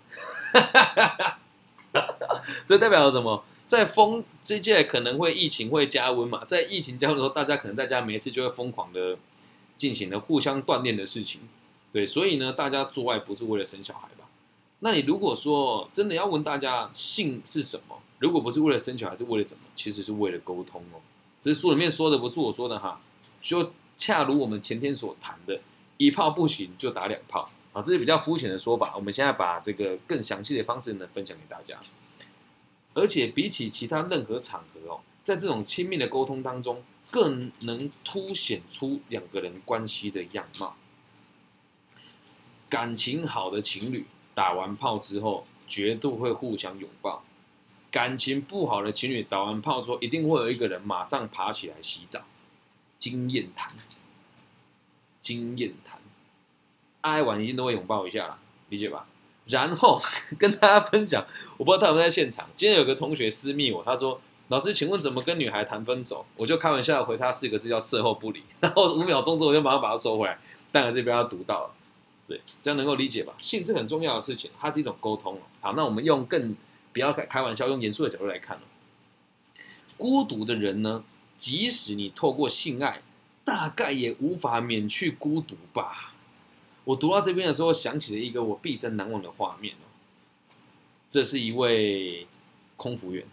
这代表了什么？在风这届可能会疫情会加温嘛？在疫情加温的时候，大家可能在家没事就会疯狂的进行了互相锻炼的事情。对，所以呢，大家做爱不是为了生小孩吧？那你如果说真的要问大家性是什么，如果不是为了生小孩，是为了什么？其实是为了沟通哦。只是书里面说的不是我说的哈，就恰如我们前天所谈的，一炮不行就打两炮啊，这是比较肤浅的说法。我们现在把这个更详细的方式呢分享给大家。而且比起其他任何场合哦，在这种亲密的沟通当中，更能凸显出两个人关系的样貌。感情好的情侣打完炮之后，绝对会互相拥抱；感情不好的情侣打完炮之后，一定会有一个人马上爬起来洗澡。经验谈，经验谈，爱完一定都会拥抱一下啦，理解吧？然后 跟大家分享，我不知道他有没有在现场。今天有个同学私密我，他说：“老师，请问怎么跟女孩谈分手？”我就开玩笑回他四个字，叫“事后不理”。然后五秒钟之后，我就马上把它收回来。但我这边要读到了，对，这样能够理解吧？性是很重要的事情，它是一种沟通好，那我们用更不要开开玩笑，用严肃的角度来看孤独的人呢，即使你透过性爱，大概也无法免去孤独吧。我读到这边的时候，想起了一个我毕生难忘的画面哦。这是一位空服员，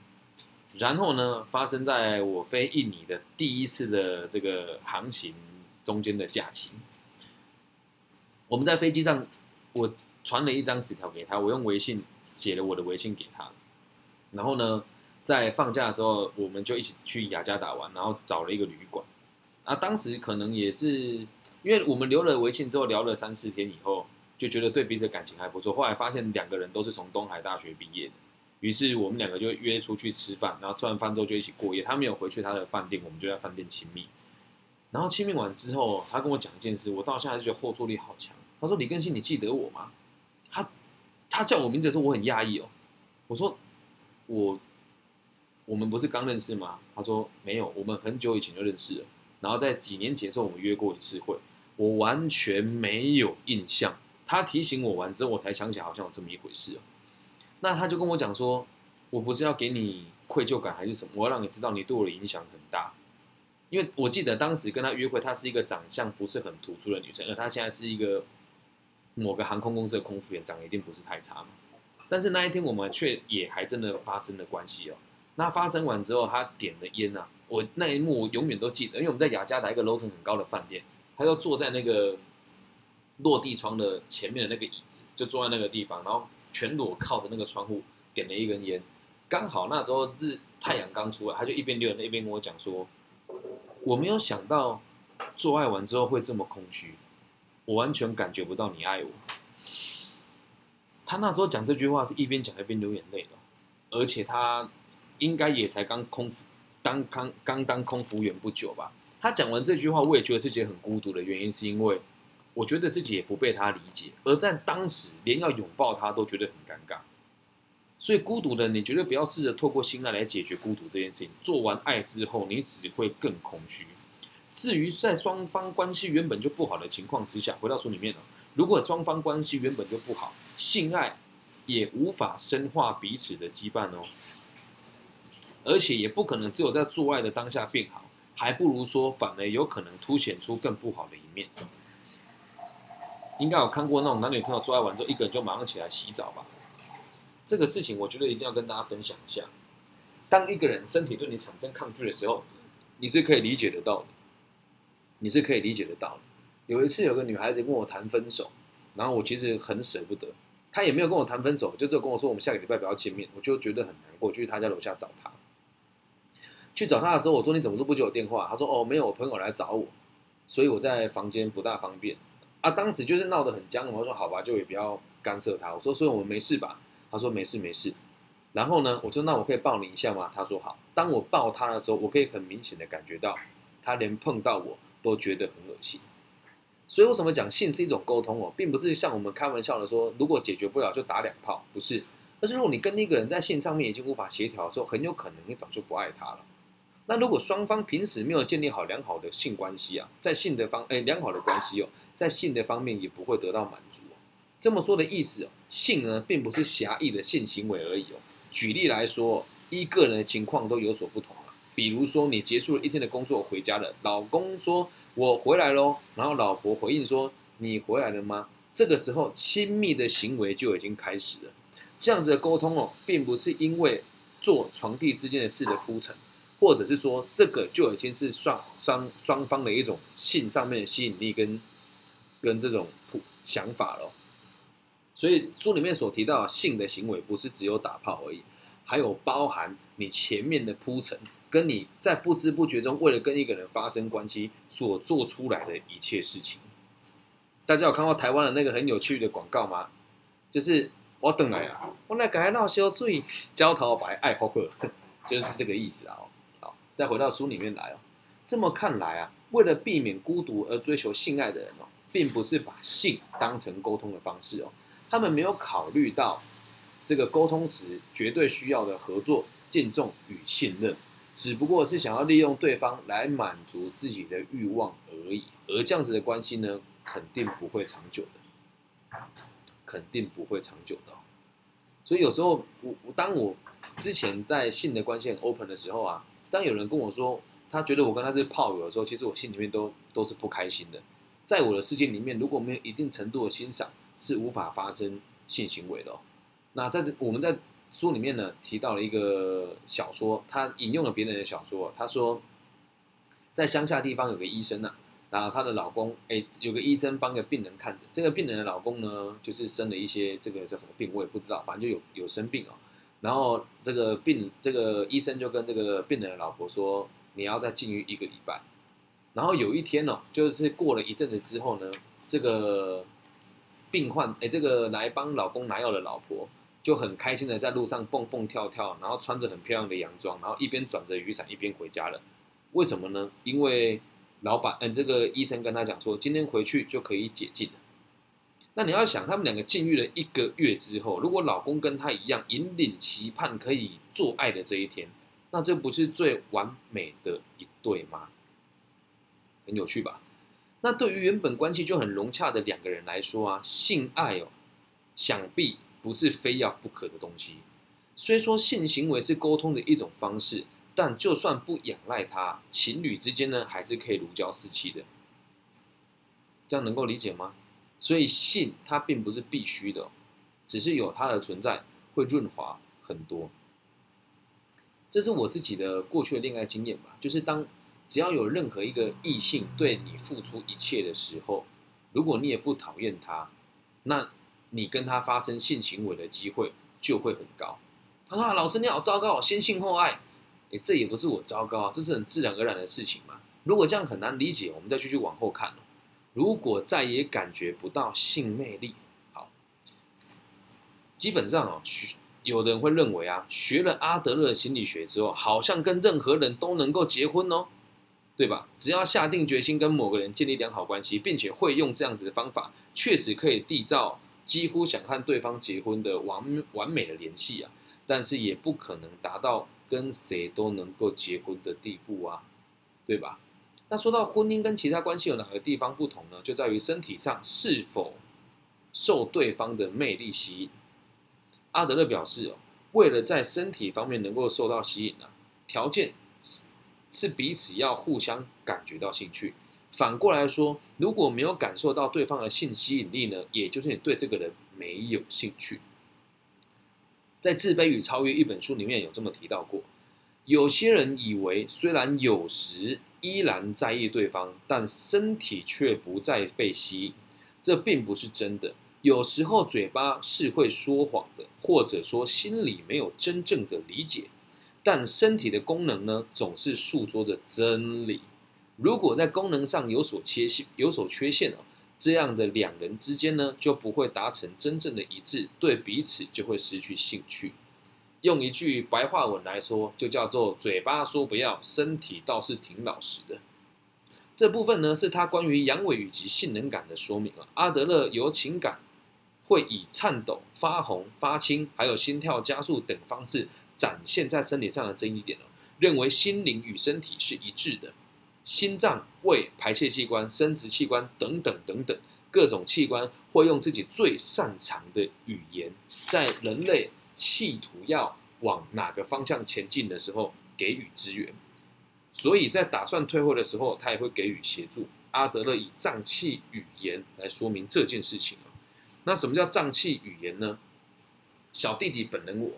然后呢，发生在我飞印尼的第一次的这个航行中间的假期。我们在飞机上，我传了一张纸条给他，我用微信写了我的微信给他。然后呢，在放假的时候，我们就一起去雅加达玩，然后找了一个旅馆。啊，当时可能也是因为我们留了微信之后聊了三四天以后，就觉得对彼此感情还不错。后来发现两个人都是从东海大学毕业的，于是我们两个就约出去吃饭，然后吃完饭之后就一起过夜。他没有回去他的饭店，我们就在饭店亲密。然后亲密完之后，他跟我讲一件事，我到现在觉得后坐力好强。他说：“李更新，你记得我吗？”他他叫我名字的时候，我很讶异哦。我说：“我我们不是刚认识吗？”他说：“没有，我们很久以前就认识了。”然后在几年前时候，我们约过一次会，我完全没有印象。他提醒我完之后，我才想起来好像有这么一回事哦。那他就跟我讲说，我不是要给你愧疚感还是什么，我要让你知道你对我的影响很大。因为我记得当时跟他约会，她是一个长相不是很突出的女生，而她现在是一个某个航空公司的空服员，长得一定不是太差嘛。但是那一天我们却也还真的发生了关系哦。那发生完之后，他点了烟啊。我那一幕我永远都记得，因为我们在雅加达一个楼层很高的饭店，他就坐在那个落地窗的前面的那个椅子，就坐在那个地方，然后全裸靠着那个窗户，点了一根烟。刚好那时候日太阳刚出来，他就一边溜着一边跟我讲说：“我没有想到做爱完之后会这么空虚，我完全感觉不到你爱我。”他那时候讲这句话是一边讲一边流眼泪的，而且他应该也才刚空腹。当刚刚当空服员不久吧，他讲完这句话，我也觉得自己很孤独的原因，是因为我觉得自己也不被他理解，而在当时连要拥抱他都觉得很尴尬。所以孤独的你绝对不要试着透过性爱来解决孤独这件事情。做完爱之后，你只会更空虚。至于在双方关系原本就不好的情况之下，回到书里面了，如果双方关系原本就不好，性爱也无法深化彼此的羁绊哦。而且也不可能只有在做爱的当下变好，还不如说反而有可能凸显出更不好的一面。应该有看过那种男女朋友做爱完之后，一个人就马上起来洗澡吧？这个事情我觉得一定要跟大家分享一下。当一个人身体对你产生抗拒的时候，你是可以理解得到的，你是可以理解得到的。有一次有个女孩子跟我谈分手，然后我其实很舍不得，她也没有跟我谈分手，就只有跟我说我们下个礼拜不要见面，我就觉得很难过，就去她家楼下找她。去找他的时候，我说你怎么都不接我电话？他说哦，没有，我朋友来找我，所以我在房间不大方便。啊，当时就是闹得很僵，我说好吧，就也不要干涉他。我说所以我们没事吧？他说没事没事。然后呢，我说那我可以抱你一下吗？他说好。当我抱他的时候，我可以很明显的感觉到，他连碰到我都觉得很恶心。所以为什么讲性是一种沟通哦，并不是像我们开玩笑的说，如果解决不了就打两炮，不是。但是如果你跟那个人在性上面已经无法协调的时候，很有可能你早就不爱他了。那如果双方平时没有建立好良好的性关系啊，在性的方哎良好的关系哦，在性的方面也不会得到满足。这么说的意思哦，性呢并不是狭义的性行为而已哦。举例来说，依个人的情况都有所不同啊。比如说，你结束了一天的工作回家了，老公说“我回来喽”，然后老婆回应说“你回来了吗？”这个时候，亲密的行为就已经开始了。这样子的沟通哦，并不是因为做床地之间的事的铺陈，或者是说这个就已经是双双双方的一种性上面的吸引力跟跟这种普想法了。所以书里面所提到性的行为，不是只有打炮而已，还有包含你前面的铺陈，跟你在不知不觉中为了跟一个人发生关系所做出来的一切事情。大家有看过台湾的那个很有趣的广告吗？就是我等来啊，我来改闹小醉，焦桃白爱好客，就是这个意思啊。再回到书里面来哦。这么看来啊，为了避免孤独而追求性爱的人哦，并不是把性当成沟通的方式哦。他们没有考虑到这个沟通时绝对需要的合作、敬重与信任，只不过是想要利用对方来满足自己的欲望而已。而这样子的关系呢，肯定不会长久的，肯定不会长久的。所以有时候我我当我之前在性的关系很 open 的时候啊，当有人跟我说他觉得我跟他是炮友的时候，其实我心里面都都是不开心的。在我的世界里面，如果没有一定程度的欣赏，是无法发生性行为的。那在这我们在书里面呢提到了一个小说，他引用了别人的小说。他说，在乡下地方有个医生啊，然后她的老公哎，有个医生帮个病人看着。这个病人的老公呢，就是生了一些这个叫什么病，我也不知道，反正就有有生病哦。然后这个病这个医生就跟这个病人的老婆说，你要再禁欲一个礼拜。然后有一天呢，就是过了一阵子之后呢，这个。病患哎，这个来帮老公拿药的老婆就很开心的在路上蹦蹦跳跳，然后穿着很漂亮的洋装，然后一边转着雨伞一边回家了。为什么呢？因为老板嗯，这个医生跟他讲说，今天回去就可以解禁了。那你要想，他们两个禁欲了一个月之后，如果老公跟他一样引领期盼可以做爱的这一天，那这不是最完美的一对吗？很有趣吧？那对于原本关系就很融洽的两个人来说啊，性爱哦，想必不是非要不可的东西。虽说性行为是沟通的一种方式，但就算不仰赖它，情侣之间呢，还是可以如胶似漆的。这样能够理解吗？所以性它并不是必须的，只是有它的存在会润滑很多。这是我自己的过去的恋爱经验吧，就是当。只要有任何一个异性对你付出一切的时候，如果你也不讨厌他，那你跟他发生性行为的机会就会很高。他说：“老师你好糟糕，先性后爱。”哎，这也不是我糟糕，这是很自然而然的事情嘛。如果这样很难理解，我们再继续往后看如果再也感觉不到性魅力，好，基本上哦，有的人会认为啊，学了阿德勒心理学之后，好像跟任何人都能够结婚哦。对吧？只要下定决心跟某个人建立良好关系，并且会用这样子的方法，确实可以缔造几乎想和对方结婚的完完美的联系啊！但是也不可能达到跟谁都能够结婚的地步啊，对吧？那说到婚姻跟其他关系有哪个地方不同呢？就在于身体上是否受对方的魅力吸引。阿德勒表示哦，为了在身体方面能够受到吸引啊，条件是。是彼此要互相感觉到兴趣。反过来说，如果没有感受到对方的性吸引力呢，也就是你对这个人没有兴趣。在《自卑与超越》一本书里面有这么提到过：有些人以为，虽然有时依然在意对方，但身体却不再被吸引。这并不是真的。有时候嘴巴是会说谎的，或者说心里没有真正的理解。但身体的功能呢，总是诉说着真理。如果在功能上有所缺陷，有所缺陷哦，这样的两人之间呢，就不会达成真正的一致，对彼此就会失去兴趣。用一句白话文来说，就叫做嘴巴说不要，身体倒是挺老实的。这部分呢，是他关于阳痿以及性能感的说明啊。阿德勒由情感会以颤抖、发红、发青，还有心跳加速等方式展现在身体上的争议点哦，认为心灵与身体是一致的。心脏、胃、排泄器官、生殖器官等等等等各种器官，会用自己最擅长的语言，在人类企图要往哪个方向前进的时候给予支援。所以在打算退货的时候，他也会给予协助。阿德勒以脏器语言来说明这件事情啊。那什么叫脏器语言呢？小弟弟本人我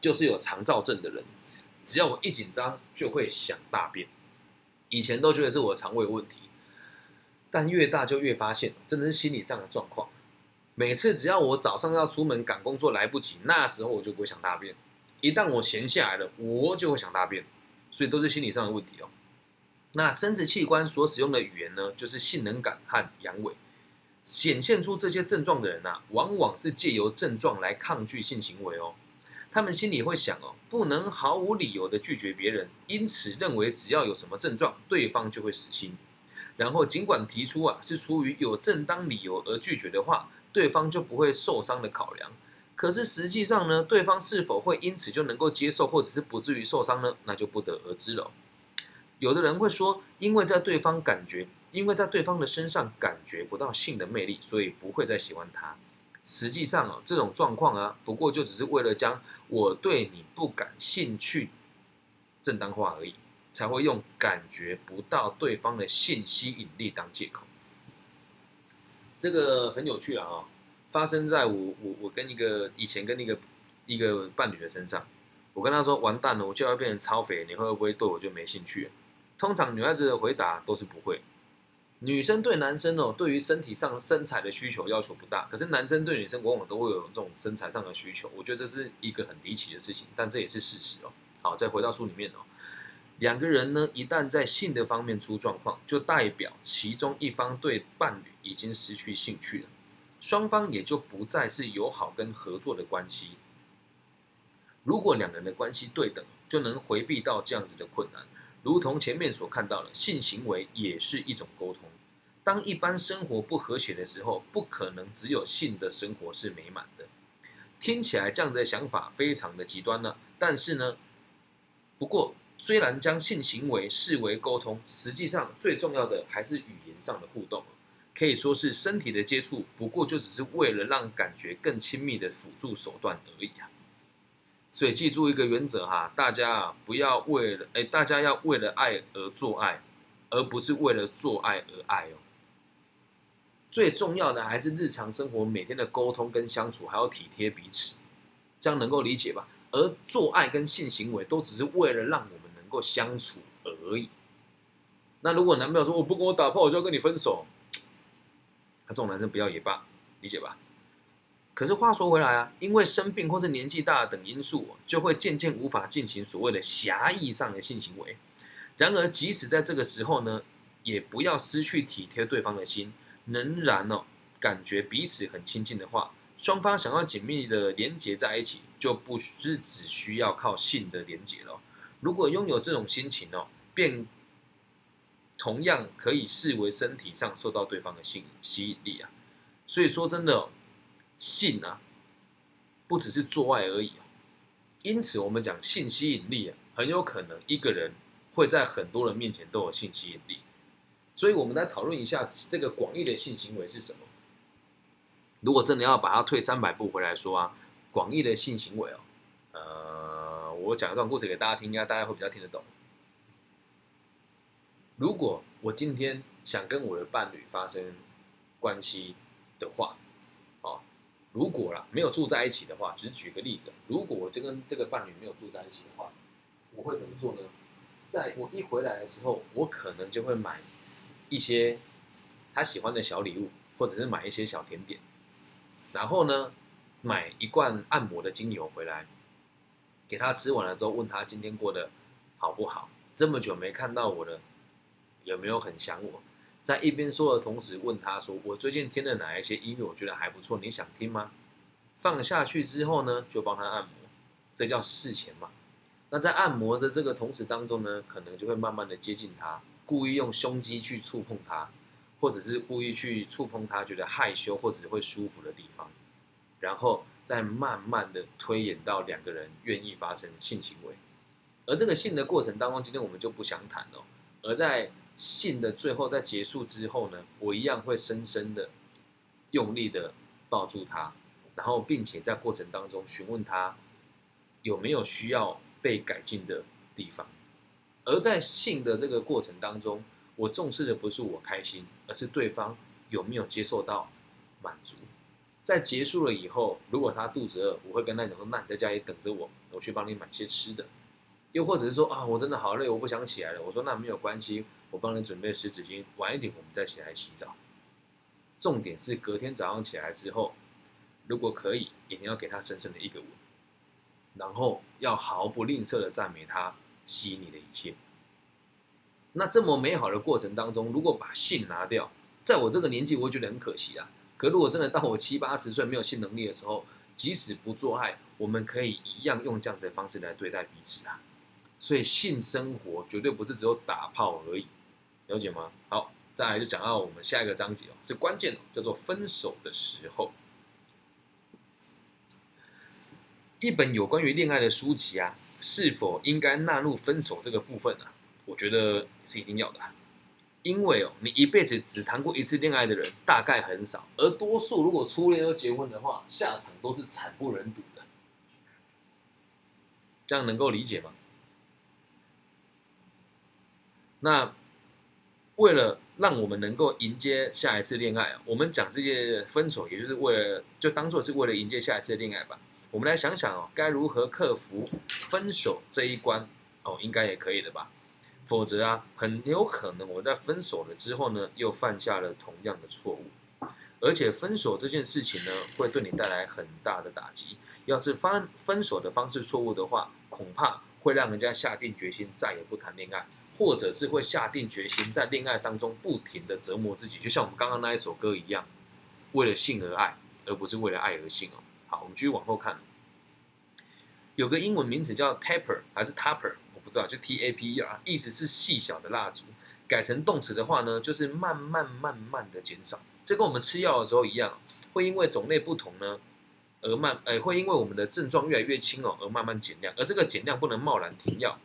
就是有肠燥症的人。只要我一紧张，就会想大便。以前都觉得是我肠胃问题，但越大就越发现，真的是心理上的状况。每次只要我早上要出门赶工作来不及，那时候我就不会想大便。一旦我闲下来了，我就会想大便，所以都是心理上的问题哦。那生殖器官所使用的语言呢，就是性能感和阳痿。显现出这些症状的人啊，往往是借由症状来抗拒性行为哦。他们心里会想哦，不能毫无理由的拒绝别人，因此认为只要有什么症状，对方就会死心。然后尽管提出啊是出于有正当理由而拒绝的话，对方就不会受伤的考量。可是实际上呢，对方是否会因此就能够接受，或者是不至于受伤呢？那就不得而知了。有的人会说，因为在对方感觉，因为在对方的身上感觉不到性的魅力，所以不会再喜欢他。实际上啊，这种状况啊，不过就只是为了将我对你不感兴趣正当化而已，才会用感觉不到对方的性吸引力当借口。这个很有趣了啊，发生在我我我跟一个以前跟那个一个伴侣的身上，我跟他说完蛋了，我就要变成超肥，你会不会对我就没兴趣？通常女孩子的回答都是不会。女生对男生哦，对于身体上身材的需求要求不大，可是男生对女生往往都会有这种身材上的需求。我觉得这是一个很离奇的事情，但这也是事实哦。好，再回到书里面哦，两个人呢，一旦在性的方面出状况，就代表其中一方对伴侣已经失去兴趣了，双方也就不再是友好跟合作的关系。如果两人的关系对等，就能回避到这样子的困难。如同前面所看到的，性行为也是一种沟通。当一般生活不和谐的时候，不可能只有性的生活是美满的。听起来这样子的想法非常的极端呢。但是呢，不过虽然将性行为视为沟通，实际上最重要的还是语言上的互动，可以说是身体的接触，不过就只是为了让感觉更亲密的辅助手段而已啊。所以记住一个原则哈，大家啊不要为了哎，大家要为了爱而做爱，而不是为了做爱而爱哦。最重要的还是日常生活每天的沟通跟相处，还要体贴彼此，这样能够理解吧？而做爱跟性行为都只是为了让我们够相处而已。那如果男朋友说我不跟我打炮，我就要跟你分手，那这种男生不要也罢，理解吧？可是话说回来啊，因为生病或是年纪大等因素，就会渐渐无法进行所谓的狭义上的性行为。然而，即使在这个时候呢，也不要失去体贴对方的心，仍然哦感觉彼此很亲近的话，双方想要紧密的连接在一起，就不是只需要靠性的连接了。如果拥有这种心情哦，便同样可以视为身体上受到对方的性吸引力啊。所以说真的。性啊，不只是做爱而已啊，因此我们讲性吸引力啊，很有可能一个人会在很多人面前都有性吸引力。所以，我们来讨论一下这个广义的性行为是什么。如果真的要把它退三百步回来说啊，广义的性行为哦，呃，我讲一段故事给大家听，应该大家会比较听得懂。如果我今天想跟我的伴侣发生关系的话，啊如果啦没有住在一起的话，只举个例子，如果我这跟这个伴侣没有住在一起的话，我会怎么做呢？在我一回来的时候，我可能就会买一些他喜欢的小礼物，或者是买一些小甜点，然后呢，买一罐按摩的精油回来，给他吃完了之后，问他今天过得好不好？这么久没看到我了，有没有很想我？在一边说的同时，问他说：“我最近听了哪一些音乐？我觉得还不错，你想听吗？”放下去之后呢，就帮他按摩，这叫事前嘛。那在按摩的这个同时当中呢，可能就会慢慢的接近他，故意用胸肌去触碰他，或者是故意去触碰他觉得害羞或者会舒服的地方，然后再慢慢的推演到两个人愿意发生性行为。而这个性的过程当中，今天我们就不详谈了。而在性的最后，在结束之后呢，我一样会深深的、用力的抱住他，然后并且在过程当中询问他有没有需要被改进的地方。而在性的这个过程当中，我重视的不是我开心，而是对方有没有接受到满足。在结束了以后，如果他肚子饿，我会跟他讲说：“那你在家里等着我，我去帮你买些吃的。”又或者是说啊，我真的好累，我不想起来了。我说那没有关系，我帮你准备湿纸巾，晚一点我们再起来洗澡。重点是隔天早上起来之后，如果可以，一定要给他深深的一个吻，然后要毫不吝啬的赞美他吸引你的一切。那这么美好的过程当中，如果把性拿掉，在我这个年纪，我觉得很可惜啊。可如果真的到我七八十岁没有性能力的时候，即使不做爱，我们可以一样用这样子的方式来对待彼此啊。所以性生活绝对不是只有打炮而已，了解吗？好，再来就讲到我们下一个章节哦，是关键叫做分手的时候。一本有关于恋爱的书籍啊，是否应该纳入分手这个部分呢？我觉得是一定要的，因为哦，你一辈子只谈过一次恋爱的人大概很少，而多数如果初恋都结婚的话，下场都是惨不忍睹的。这样能够理解吗？那为了让我们能够迎接下一次恋爱啊，我们讲这些分手，也就是为了就当做是为了迎接下一次恋爱吧。我们来想想哦，该如何克服分手这一关哦，应该也可以的吧？否则啊，很有可能我在分手了之后呢，又犯下了同样的错误，而且分手这件事情呢，会对你带来很大的打击。要是分分手的方式错误的话，恐怕。会让人家下定决心再也不谈恋爱，或者是会下定决心在恋爱当中不停的折磨自己，就像我们刚刚那一首歌一样，为了性而爱，而不是为了爱而性哦。好，我们继续往后看，有个英文名字叫 taper 还是 taper，不知道，就 T A P E R，意思是细小的蜡烛。改成动词的话呢，就是慢慢慢慢的减少。这跟我们吃药的时候一样，会因为种类不同呢。而慢，呃，会因为我们的症状越来越轻哦，而慢慢减量。而这个减量不能贸然停药，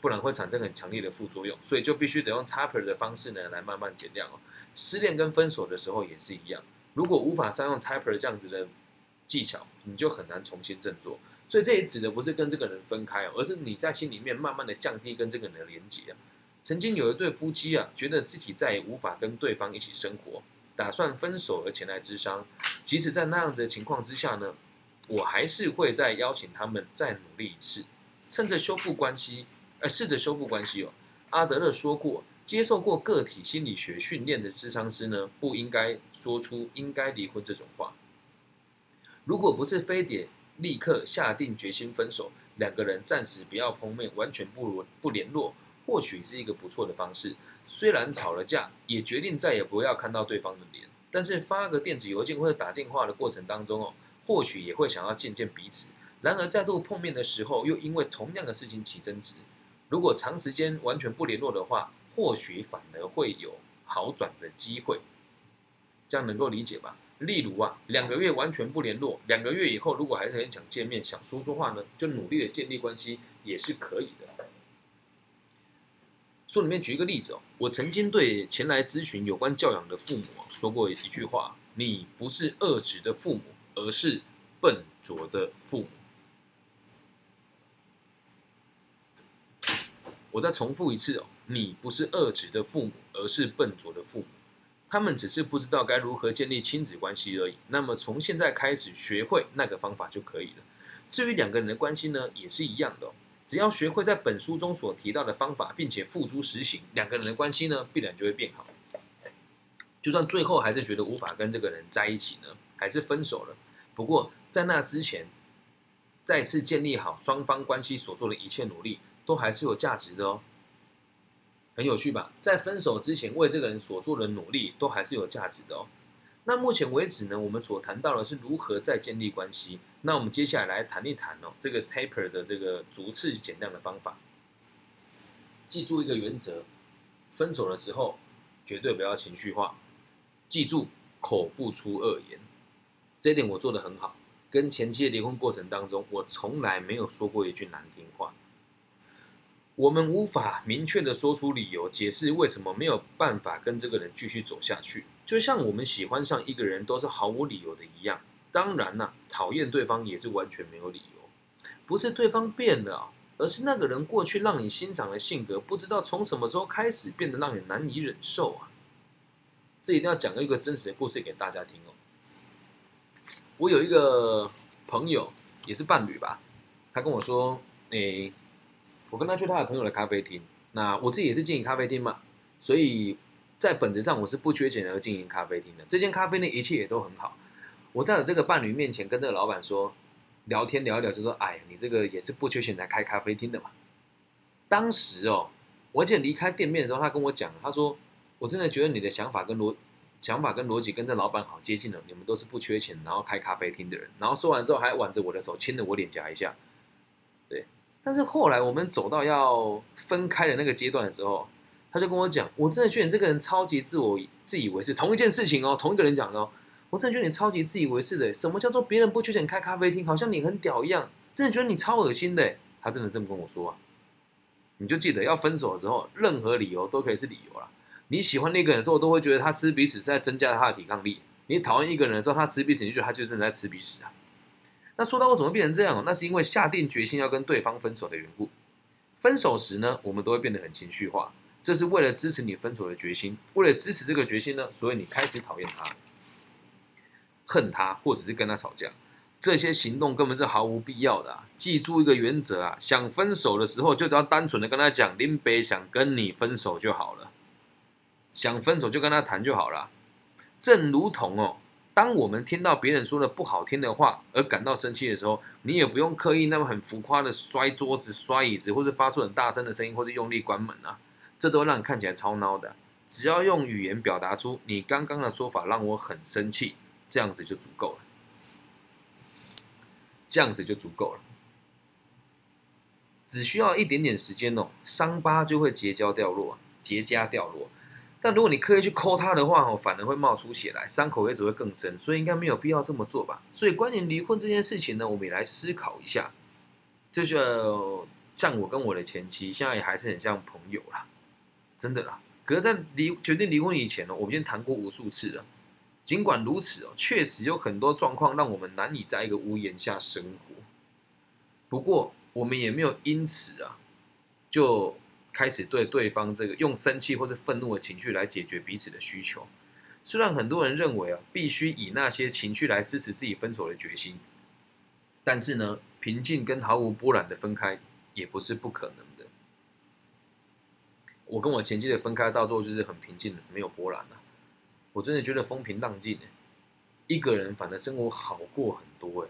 不然会产生很强烈的副作用。所以就必须得用 taper 的方式呢，来慢慢减量哦。失恋跟分手的时候也是一样，如果无法善用 taper 这样子的技巧，你就很难重新振作。所以这也指的不是跟这个人分开哦，而是你在心里面慢慢的降低跟这个人的连接啊。曾经有一对夫妻啊，觉得自己再也无法跟对方一起生活。打算分手而前来咨商，即使在那样子的情况之下呢，我还是会再邀请他们再努力一次，趁着修复关系，呃，试着修复关系哦。阿德勒说过，接受过个体心理学训练的咨商师呢，不应该说出应该离婚这种话。如果不是非得立刻下定决心分手，两个人暂时不要碰面，完全不不联络，或许是一个不错的方式。虽然吵了架，也决定再也不要看到对方的脸，但是发个电子邮件或者打电话的过程当中哦，或许也会想要见见彼此。然而再度碰面的时候，又因为同样的事情起争执。如果长时间完全不联络的话，或许反而会有好转的机会。这样能够理解吧？例如啊，两个月完全不联络，两个月以后如果还是很想见面、想说说话呢，就努力的建立关系也是可以的。书里面举一个例子哦，我曾经对前来咨询有关教养的父母说过一句话：你不是恶质的父母，而是笨拙的父母。我再重复一次哦，你不是恶质的父母，而是笨拙的父母。他们只是不知道该如何建立亲子关系而已。那么从现在开始学会那个方法就可以了。至于两个人的关系呢，也是一样的。只要学会在本书中所提到的方法，并且付诸实行，两个人的关系呢，必然就会变好。就算最后还是觉得无法跟这个人在一起呢，还是分手了。不过在那之前，再次建立好双方关系所做的一切努力，都还是有价值的哦。很有趣吧？在分手之前为这个人所做的努力，都还是有价值的哦。那目前为止呢，我们所谈到的是如何再建立关系。那我们接下来来谈一谈哦，这个 taper 的这个逐次减量的方法。记住一个原则：分手的时候绝对不要情绪化，记住口不出恶言。这一点我做的很好。跟前妻的离婚过程当中，我从来没有说过一句难听话。我们无法明确的说出理由，解释为什么没有办法跟这个人继续走下去。就像我们喜欢上一个人都是毫无理由的一样。当然啦，讨厌对方也是完全没有理由。不是对方变了，而是那个人过去让你欣赏的性格，不知道从什么时候开始变得让你难以忍受啊！这一定要讲一个真实的故事给大家听哦。我有一个朋友，也是伴侣吧，他跟我说：“诶。”我跟他去他的朋友的咖啡厅，那我自己也是经营咖啡厅嘛，所以在本质上我是不缺钱而经营咖啡厅的。这间咖啡店，一切也都很好。我在我这个伴侣面前跟这个老板说，聊天聊一聊，就说：“哎，你这个也是不缺钱才开咖啡厅的嘛。”当时哦，我姐离开店面的时候，他跟我讲，他说：“我真的觉得你的想法跟逻想法跟逻辑跟这老板好接近了，你们都是不缺钱然后开咖啡厅的人。”然后说完之后，还挽着我的手亲了我脸颊一下。但是后来我们走到要分开的那个阶段的时候，他就跟我讲：“我真的觉得你这个人超级自我、自以为是。同一件事情哦，同一个人讲的哦，我真的觉得你超级自以为是的。什么叫做别人不缺钱开咖啡厅，好像你很屌一样？真的觉得你超恶心的。”他真的这么跟我说啊。你就记得要分手的时候，任何理由都可以是理由了。你喜欢那个人的时候，都会觉得他吃鼻屎是在增加他的抵抗力；你讨厌一个人的时候，他吃鼻屎，你就觉得他就是在吃鼻屎啊。那说到我怎么变成这样？那是因为下定决心要跟对方分手的缘故。分手时呢，我们都会变得很情绪化，这是为了支持你分手的决心。为了支持这个决心呢，所以你开始讨厌他、恨他，或者是跟他吵架。这些行动根本是毫无必要的。记住一个原则啊，想分手的时候，就只要单纯的跟他讲林北想跟你分手就好了。想分手就跟他谈就好了。正如同哦。当我们听到别人说的不好听的话而感到生气的时候，你也不用刻意那么很浮夸的摔桌子、摔椅子，或者发出很大声的声音，或者用力关门啊，这都让你看起来超孬的。只要用语言表达出你刚刚的说法让我很生气，这样子就足够了。这样子就足够了，只需要一点点时间哦，伤疤就会结痂掉落，结痂掉落。但如果你刻意去抠它的话，哦，反而会冒出血来，伤口也只会更深，所以应该没有必要这么做吧。所以关于离婚这件事情呢，我们也来思考一下。就像我跟我的前妻，现在也还是很像朋友啦，真的啦。可是，在离决定离婚以前呢，我们已经谈过无数次了。尽管如此哦，确实有很多状况让我们难以在一个屋檐下生活。不过，我们也没有因此啊，就。开始对对方这个用生气或者愤怒的情绪来解决彼此的需求，虽然很多人认为啊，必须以那些情绪来支持自己分手的决心，但是呢，平静跟毫无波澜的分开也不是不可能的。我跟我前妻的分开到最后就是很平静的，没有波澜了。我真的觉得风平浪静一个人反而生活好过很多哎。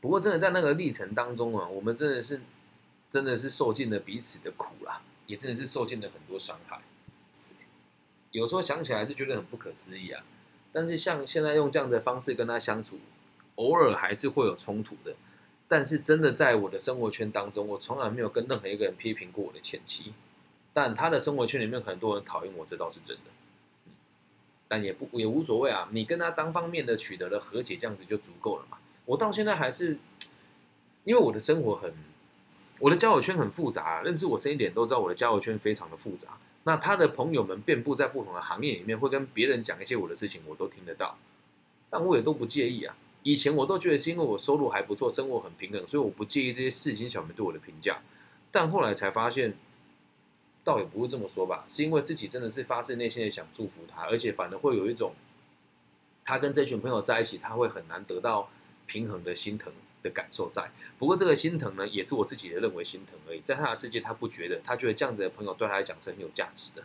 不过真的在那个历程当中啊，我们真的是。真的是受尽了彼此的苦啦，也真的是受尽了很多伤害。有时候想起来是觉得很不可思议啊。但是像现在用这样的方式跟他相处，偶尔还是会有冲突的。但是真的在我的生活圈当中，我从来没有跟任何一个人批评过我的前妻。但他的生活圈里面很多人讨厌我，这倒是真的。但也不也无所谓啊，你跟他单方面的取得了和解，这样子就足够了嘛。我到现在还是，因为我的生活很。我的交友圈很复杂，认识我深一点都知道我的交友圈非常的复杂。那他的朋友们遍布在不同的行业里面，会跟别人讲一些我的事情，我都听得到，但我也都不介意啊。以前我都觉得是因为我收入还不错，生活很平衡，所以我不介意这些事情小明对我的评价。但后来才发现，倒也不是这么说吧，是因为自己真的是发自内心的想祝福他，而且反而会有一种他跟这群朋友在一起，他会很难得到平衡的心疼。的感受在，不过这个心疼呢，也是我自己的认为心疼而已。在他的世界，他不觉得，他觉得这样子的朋友对他来讲是很有价值的。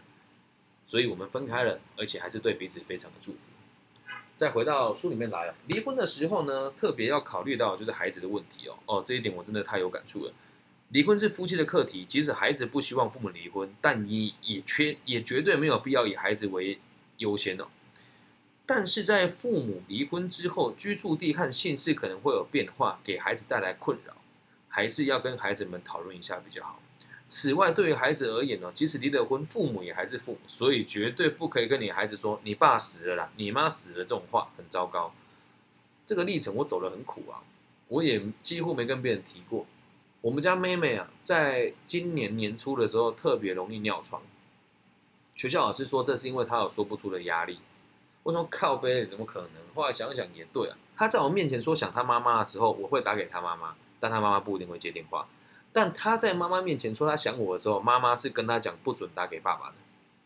所以我们分开了，而且还是对彼此非常的祝福。再回到书里面来，离婚的时候呢，特别要考虑到就是孩子的问题哦。哦，这一点我真的太有感触了。离婚是夫妻的课题，即使孩子不希望父母离婚，但你也缺也绝对没有必要以孩子为优先哦。但是在父母离婚之后，居住地和姓氏可能会有变化，给孩子带来困扰，还是要跟孩子们讨论一下比较好。此外，对于孩子而言呢，即使离了婚，父母也还是父母，所以绝对不可以跟你孩子说“你爸死了啦，你妈死了”这种话，很糟糕。这个历程我走得很苦啊，我也几乎没跟别人提过。我们家妹妹啊，在今年年初的时候特别容易尿床，学校老师说这是因为她有说不出的压力。我说靠背怎么可能？后来想想也对啊，她在我面前说想她妈妈的时候，我会打给她妈妈，但她妈妈不一定会接电话。但他在妈妈面前说他想我的时候，妈妈是跟他讲不准打给爸爸的，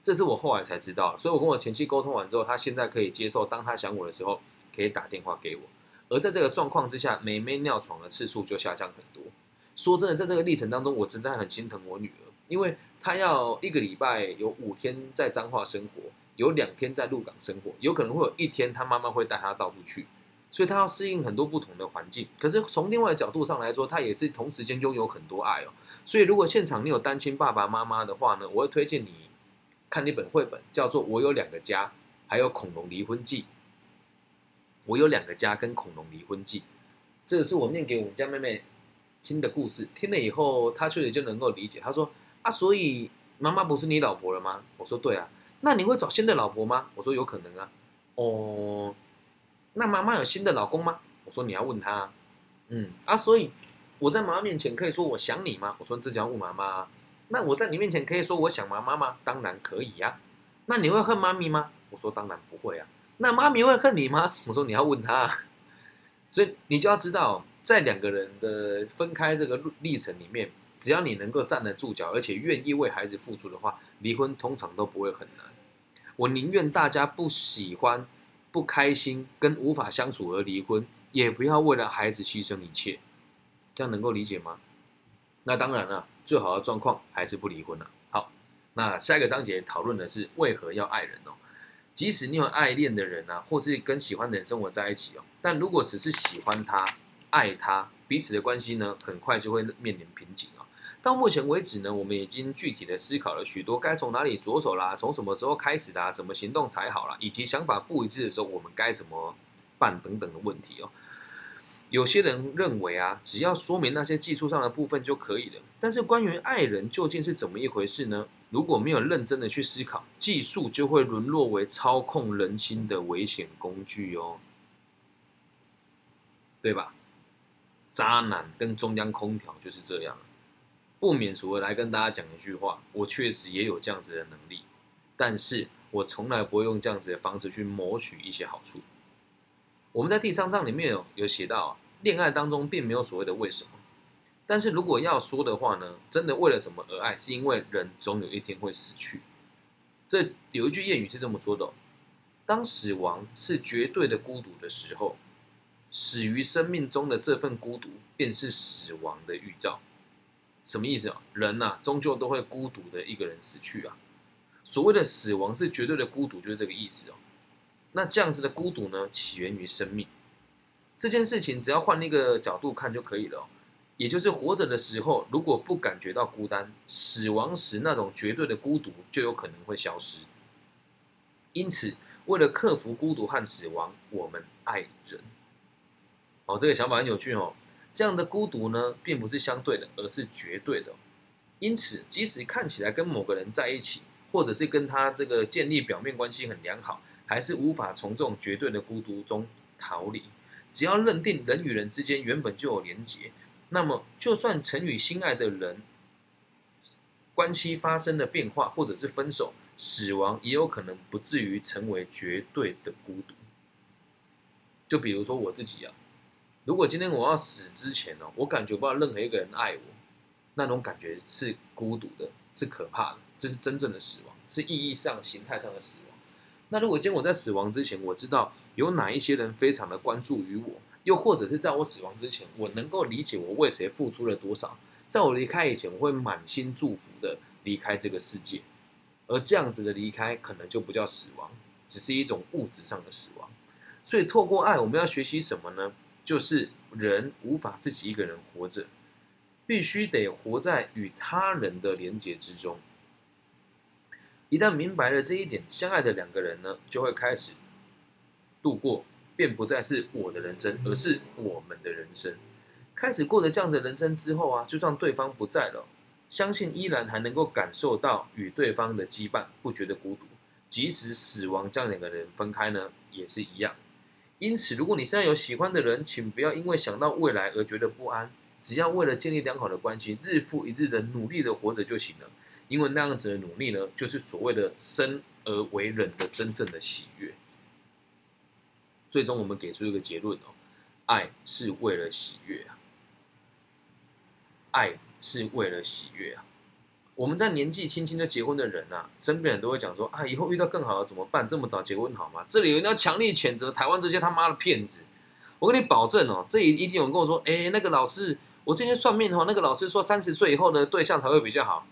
这是我后来才知道。所以我跟我前妻沟通完之后，他现在可以接受，当他想我的时候，可以打电话给我。而在这个状况之下，妹妹尿床的次数就下降很多。说真的，在这个历程当中，我真的很心疼我女儿，因为她要一个礼拜有五天在彰化生活，有两天在鹿港生活，有可能会有一天他妈妈会带他到处去。所以他要适应很多不同的环境，可是从另外的角度上来说，他也是同时间拥有很多爱哦。所以如果现场你有单亲爸爸妈妈的话呢，我会推荐你看一本绘本，叫做《我有两个家》，还有《恐龙离婚记》。我有两个家跟《恐龙离婚记》，这个是我念给我们家妹妹听的故事。听了以后，她确实就能够理解。她说：“啊，所以妈妈不是你老婆了吗？”我说：“对啊。”那你会找新的老婆吗？我说：“有可能啊。”哦。那妈妈有新的老公吗？我说你要问他，嗯啊，所以我在妈妈面前可以说我想你吗？我说这就要问妈妈。那我在你面前可以说我想妈妈吗？当然可以呀。那你会恨妈咪吗？我说当然不会啊。那妈咪会恨你吗？我说你要问他。所以你就要知道，在两个人的分开这个历程里面，只要你能够站得住脚，而且愿意为孩子付出的话，离婚通常都不会很难。我宁愿大家不喜欢。不开心跟无法相处而离婚，也不要为了孩子牺牲一切，这样能够理解吗？那当然了，最好的状况还是不离婚了。好，那下一个章节讨论的是为何要爱人哦。即使你有爱恋的人啊，或是跟喜欢的人生活在一起哦，但如果只是喜欢他、爱他，彼此的关系呢，很快就会面临瓶颈啊。到目前为止呢，我们已经具体的思考了许多该从哪里着手啦，从什么时候开始啦，怎么行动才好啦，以及想法不一致的时候，我们该怎么办等等的问题哦。有些人认为啊，只要说明那些技术上的部分就可以了。但是关于爱人究竟是怎么一回事呢？如果没有认真的去思考，技术就会沦落为操控人心的危险工具哦，对吧？渣男跟中央空调就是这样。不免俗的来跟大家讲一句话，我确实也有这样子的能力，但是我从来不会用这样子的方式去谋取一些好处。我们在第三章里面有有写到，恋爱当中并没有所谓的为什么，但是如果要说的话呢，真的为了什么而爱，是因为人总有一天会死去。这有一句谚语是这么说的：当死亡是绝对的孤独的时候，死于生命中的这份孤独，便是死亡的预兆。什么意思啊？人呐，终究都会孤独的一个人死去啊。所谓的死亡是绝对的孤独，就是这个意思哦。那这样子的孤独呢，起源于生命这件事情，只要换一个角度看就可以了。也就是活着的时候，如果不感觉到孤单，死亡时那种绝对的孤独就有可能会消失。因此，为了克服孤独和死亡，我们爱人。哦，这个想法很有趣哦。这样的孤独呢，并不是相对的，而是绝对的。因此，即使看起来跟某个人在一起，或者是跟他这个建立表面关系很良好，还是无法从这种绝对的孤独中逃离。只要认定人与人之间原本就有连结，那么就算曾与心爱的人关系发生了变化，或者是分手、死亡，也有可能不至于成为绝对的孤独。就比如说我自己啊。如果今天我要死之前呢，我感觉不到任何一个人爱我，那种感觉是孤独的，是可怕的，这是真正的死亡，是意义上、形态上的死亡。那如果今天我在死亡之前，我知道有哪一些人非常的关注于我，又或者是在我死亡之前，我能够理解我为谁付出了多少，在我离开以前，我会满心祝福的离开这个世界，而这样子的离开，可能就不叫死亡，只是一种物质上的死亡。所以，透过爱，我们要学习什么呢？就是人无法自己一个人活着，必须得活在与他人的连结之中。一旦明白了这一点，相爱的两个人呢，就会开始度过，便不再是我的人生，而是我们的人生。开始过着这样的人生之后啊，就算对方不在了，相信依然还能够感受到与对方的羁绊，不觉得孤独。即使死亡将两个人分开呢，也是一样。因此，如果你现在有喜欢的人，请不要因为想到未来而觉得不安。只要为了建立良好的关系，日复一日的努力的活着就行了。因为那样子的努力呢，就是所谓的生而为人的真正的喜悦。最终，我们给出一个结论哦：爱是为了喜悦啊！爱是为了喜悦啊！我们在年纪轻轻就结婚的人啊，身边人都会讲说啊，以后遇到更好的怎么办？这么早结婚好吗？这里有人要强烈谴责台湾这些他妈的骗子。我跟你保证哦，这一一定有人跟我说，哎，那个老师，我今天算命的话，那个老师说三十岁以后的对象才会比较好。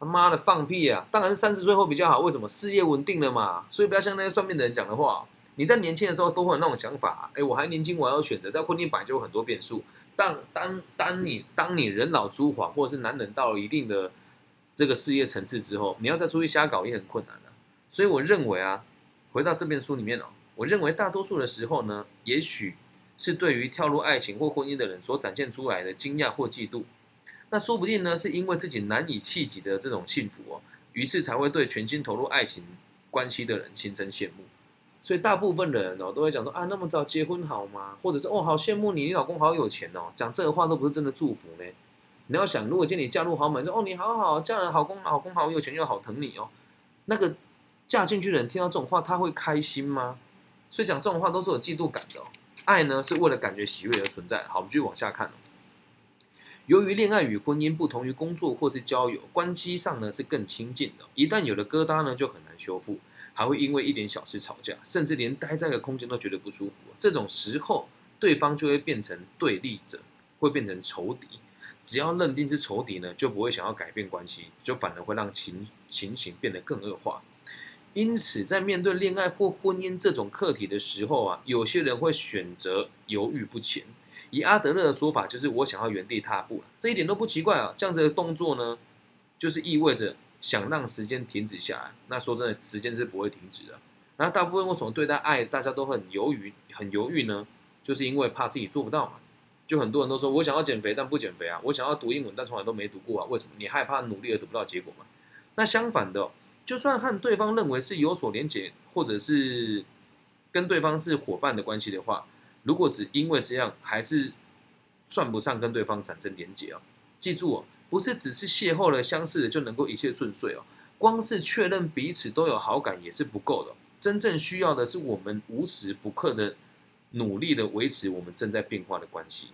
他妈的放屁啊！当然是三十岁后比较好，为什么？事业稳定了嘛。所以不要像那些算命的人讲的话。你在年轻的时候都会有那种想法，哎，我还年轻，我要选择，在婚姻本来就有很多变数。但当当你当你人老珠黄，或者是男人到了一定的。这个事业层次之后，你要再出去瞎搞也很困难了。所以我认为啊，回到这本书里面哦，我认为大多数的时候呢，也许是对于跳入爱情或婚姻的人所展现出来的惊讶或嫉妒，那说不定呢，是因为自己难以企及的这种幸福哦，于是才会对全心投入爱情关系的人心生羡慕。所以大部分的人哦，都会讲说啊，那么早结婚好吗？或者是哦，好羡慕你，你老公好有钱哦。讲这个话都不是真的祝福呢。你要想，如果见你嫁入豪门，说哦你好好，嫁人好公好公好有钱又好疼你哦，那个嫁进去的人听到这种话，他会开心吗？所以讲这种话都是有嫉妒感的。爱呢是为了感觉喜悦而存在。好，我们继续往下看。由于恋爱与婚姻不同于工作或是交友，关系上呢是更亲近的。一旦有了疙瘩呢，就很难修复，还会因为一点小事吵架，甚至连待在一个空间都觉得不舒服。这种时候，对方就会变成对立者，会变成仇敌。只要认定是仇敌呢，就不会想要改变关系，就反而会让情情形变得更恶化。因此，在面对恋爱或婚姻这种课题的时候啊，有些人会选择犹豫不前。以阿德勒的说法，就是我想要原地踏步这一点都不奇怪啊。这样子的动作呢，就是意味着想让时间停止下来。那说真的，时间是不会停止的。那大部分为什么对待爱大家都很犹豫、很犹豫呢？就是因为怕自己做不到嘛。就很多人都说我想要减肥，但不减肥啊！我想要读英文，但从来都没读过啊！为什么？你害怕努力而得不到结果吗？那相反的，就算和对方认为是有所连结，或者是跟对方是伙伴的关系的话，如果只因为这样，还是算不上跟对方产生连结哦。记住哦，不是只是邂逅了相似的就能够一切顺遂哦。光是确认彼此都有好感也是不够的，真正需要的是我们无时不刻的努力的维持我们正在变化的关系。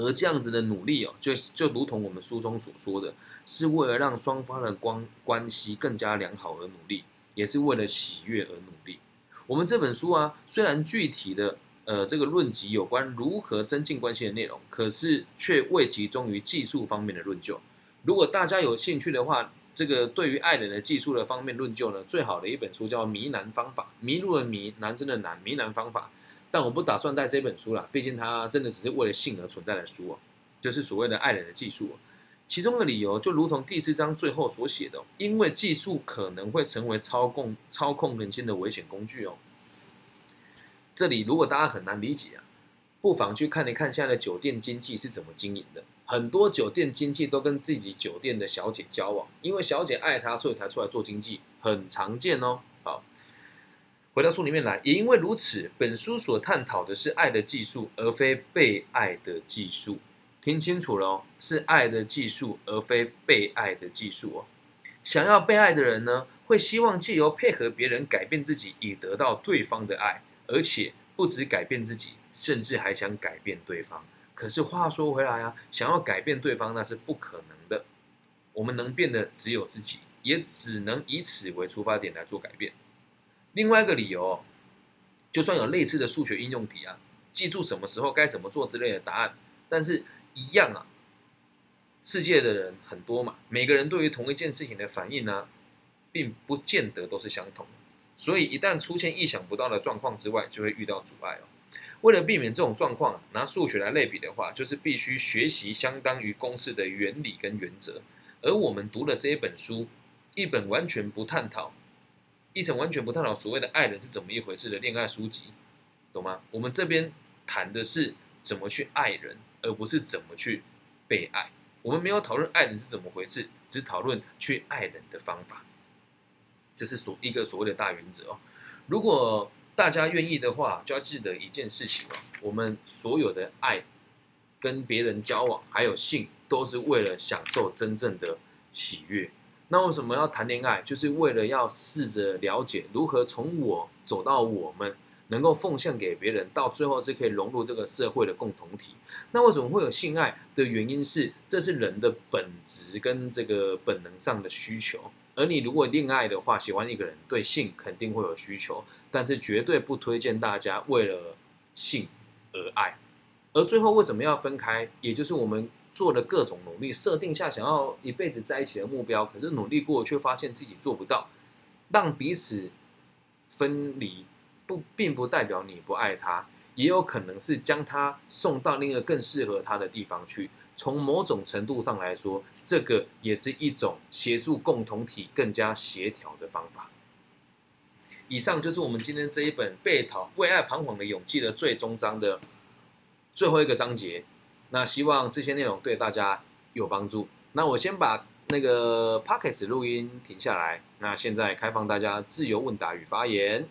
而这样子的努力哦，就就如同我们书中所说的，是为了让双方的关关系更加良好而努力，也是为了喜悦而努力。我们这本书啊，虽然具体的呃这个论及有关如何增进关系的内容，可是却未集中于技术方面的论究。如果大家有兴趣的话，这个对于爱人的技术的方面论究呢，最好的一本书叫《迷男方法》，迷路的迷，男真的难，迷男方法。但我不打算带这本书了，毕竟它真的只是为了性而存在的书哦，就是所谓的爱人的技术。其中的理由就如同第四章最后所写的，因为技术可能会成为操控操控人心的危险工具哦。这里如果大家很难理解啊，不妨去看一看现在的酒店经济是怎么经营的。很多酒店经济都跟自己酒店的小姐交往，因为小姐爱他，所以才出来做经济，很常见哦。好。回到书里面来，也因为如此，本书所探讨的是爱的技术，而非被爱的技术。听清楚了哦，是爱的技术，而非被爱的技术哦。想要被爱的人呢，会希望借由配合别人改变自己，以得到对方的爱，而且不止改变自己，甚至还想改变对方。可是话说回来啊，想要改变对方那是不可能的。我们能变的只有自己，也只能以此为出发点来做改变。另外一个理由，就算有类似的数学应用题啊，记住什么时候该怎么做之类的答案，但是一样啊，世界的人很多嘛，每个人对于同一件事情的反应呢，并不见得都是相同，所以一旦出现意想不到的状况之外，就会遇到阻碍哦。为了避免这种状况，拿数学来类比的话，就是必须学习相当于公式的原理跟原则，而我们读的这一本书，一本完全不探讨。一层完全不探讨所谓的爱人是怎么一回事的恋爱书籍，懂吗？我们这边谈的是怎么去爱人，而不是怎么去被爱。我们没有讨论爱人是怎么回事，只讨论去爱人的方法。这是所一个所谓的大原则哦。如果大家愿意的话，就要记得一件事情哦：我们所有的爱、跟别人交往，还有性，都是为了享受真正的喜悦。那为什么要谈恋爱？就是为了要试着了解如何从我走到我们，能够奉献给别人，到最后是可以融入这个社会的共同体。那为什么会有性爱的原因是，这是人的本质跟这个本能上的需求。而你如果恋爱的话，喜欢一个人，对性肯定会有需求，但是绝对不推荐大家为了性而爱。而最后为什么要分开？也就是我们。做了各种努力，设定下想要一辈子在一起的目标，可是努力过却发现自己做不到，让彼此分离，不并不代表你不爱他，也有可能是将他送到另一个更适合他的地方去。从某种程度上来说，这个也是一种协助共同体更加协调的方法。以上就是我们今天这一本《被讨为爱彷徨的勇气》的最终章的最后一个章节。那希望这些内容对大家有帮助。那我先把那个 p o c k e t 录音停下来。那现在开放大家自由问答与发言。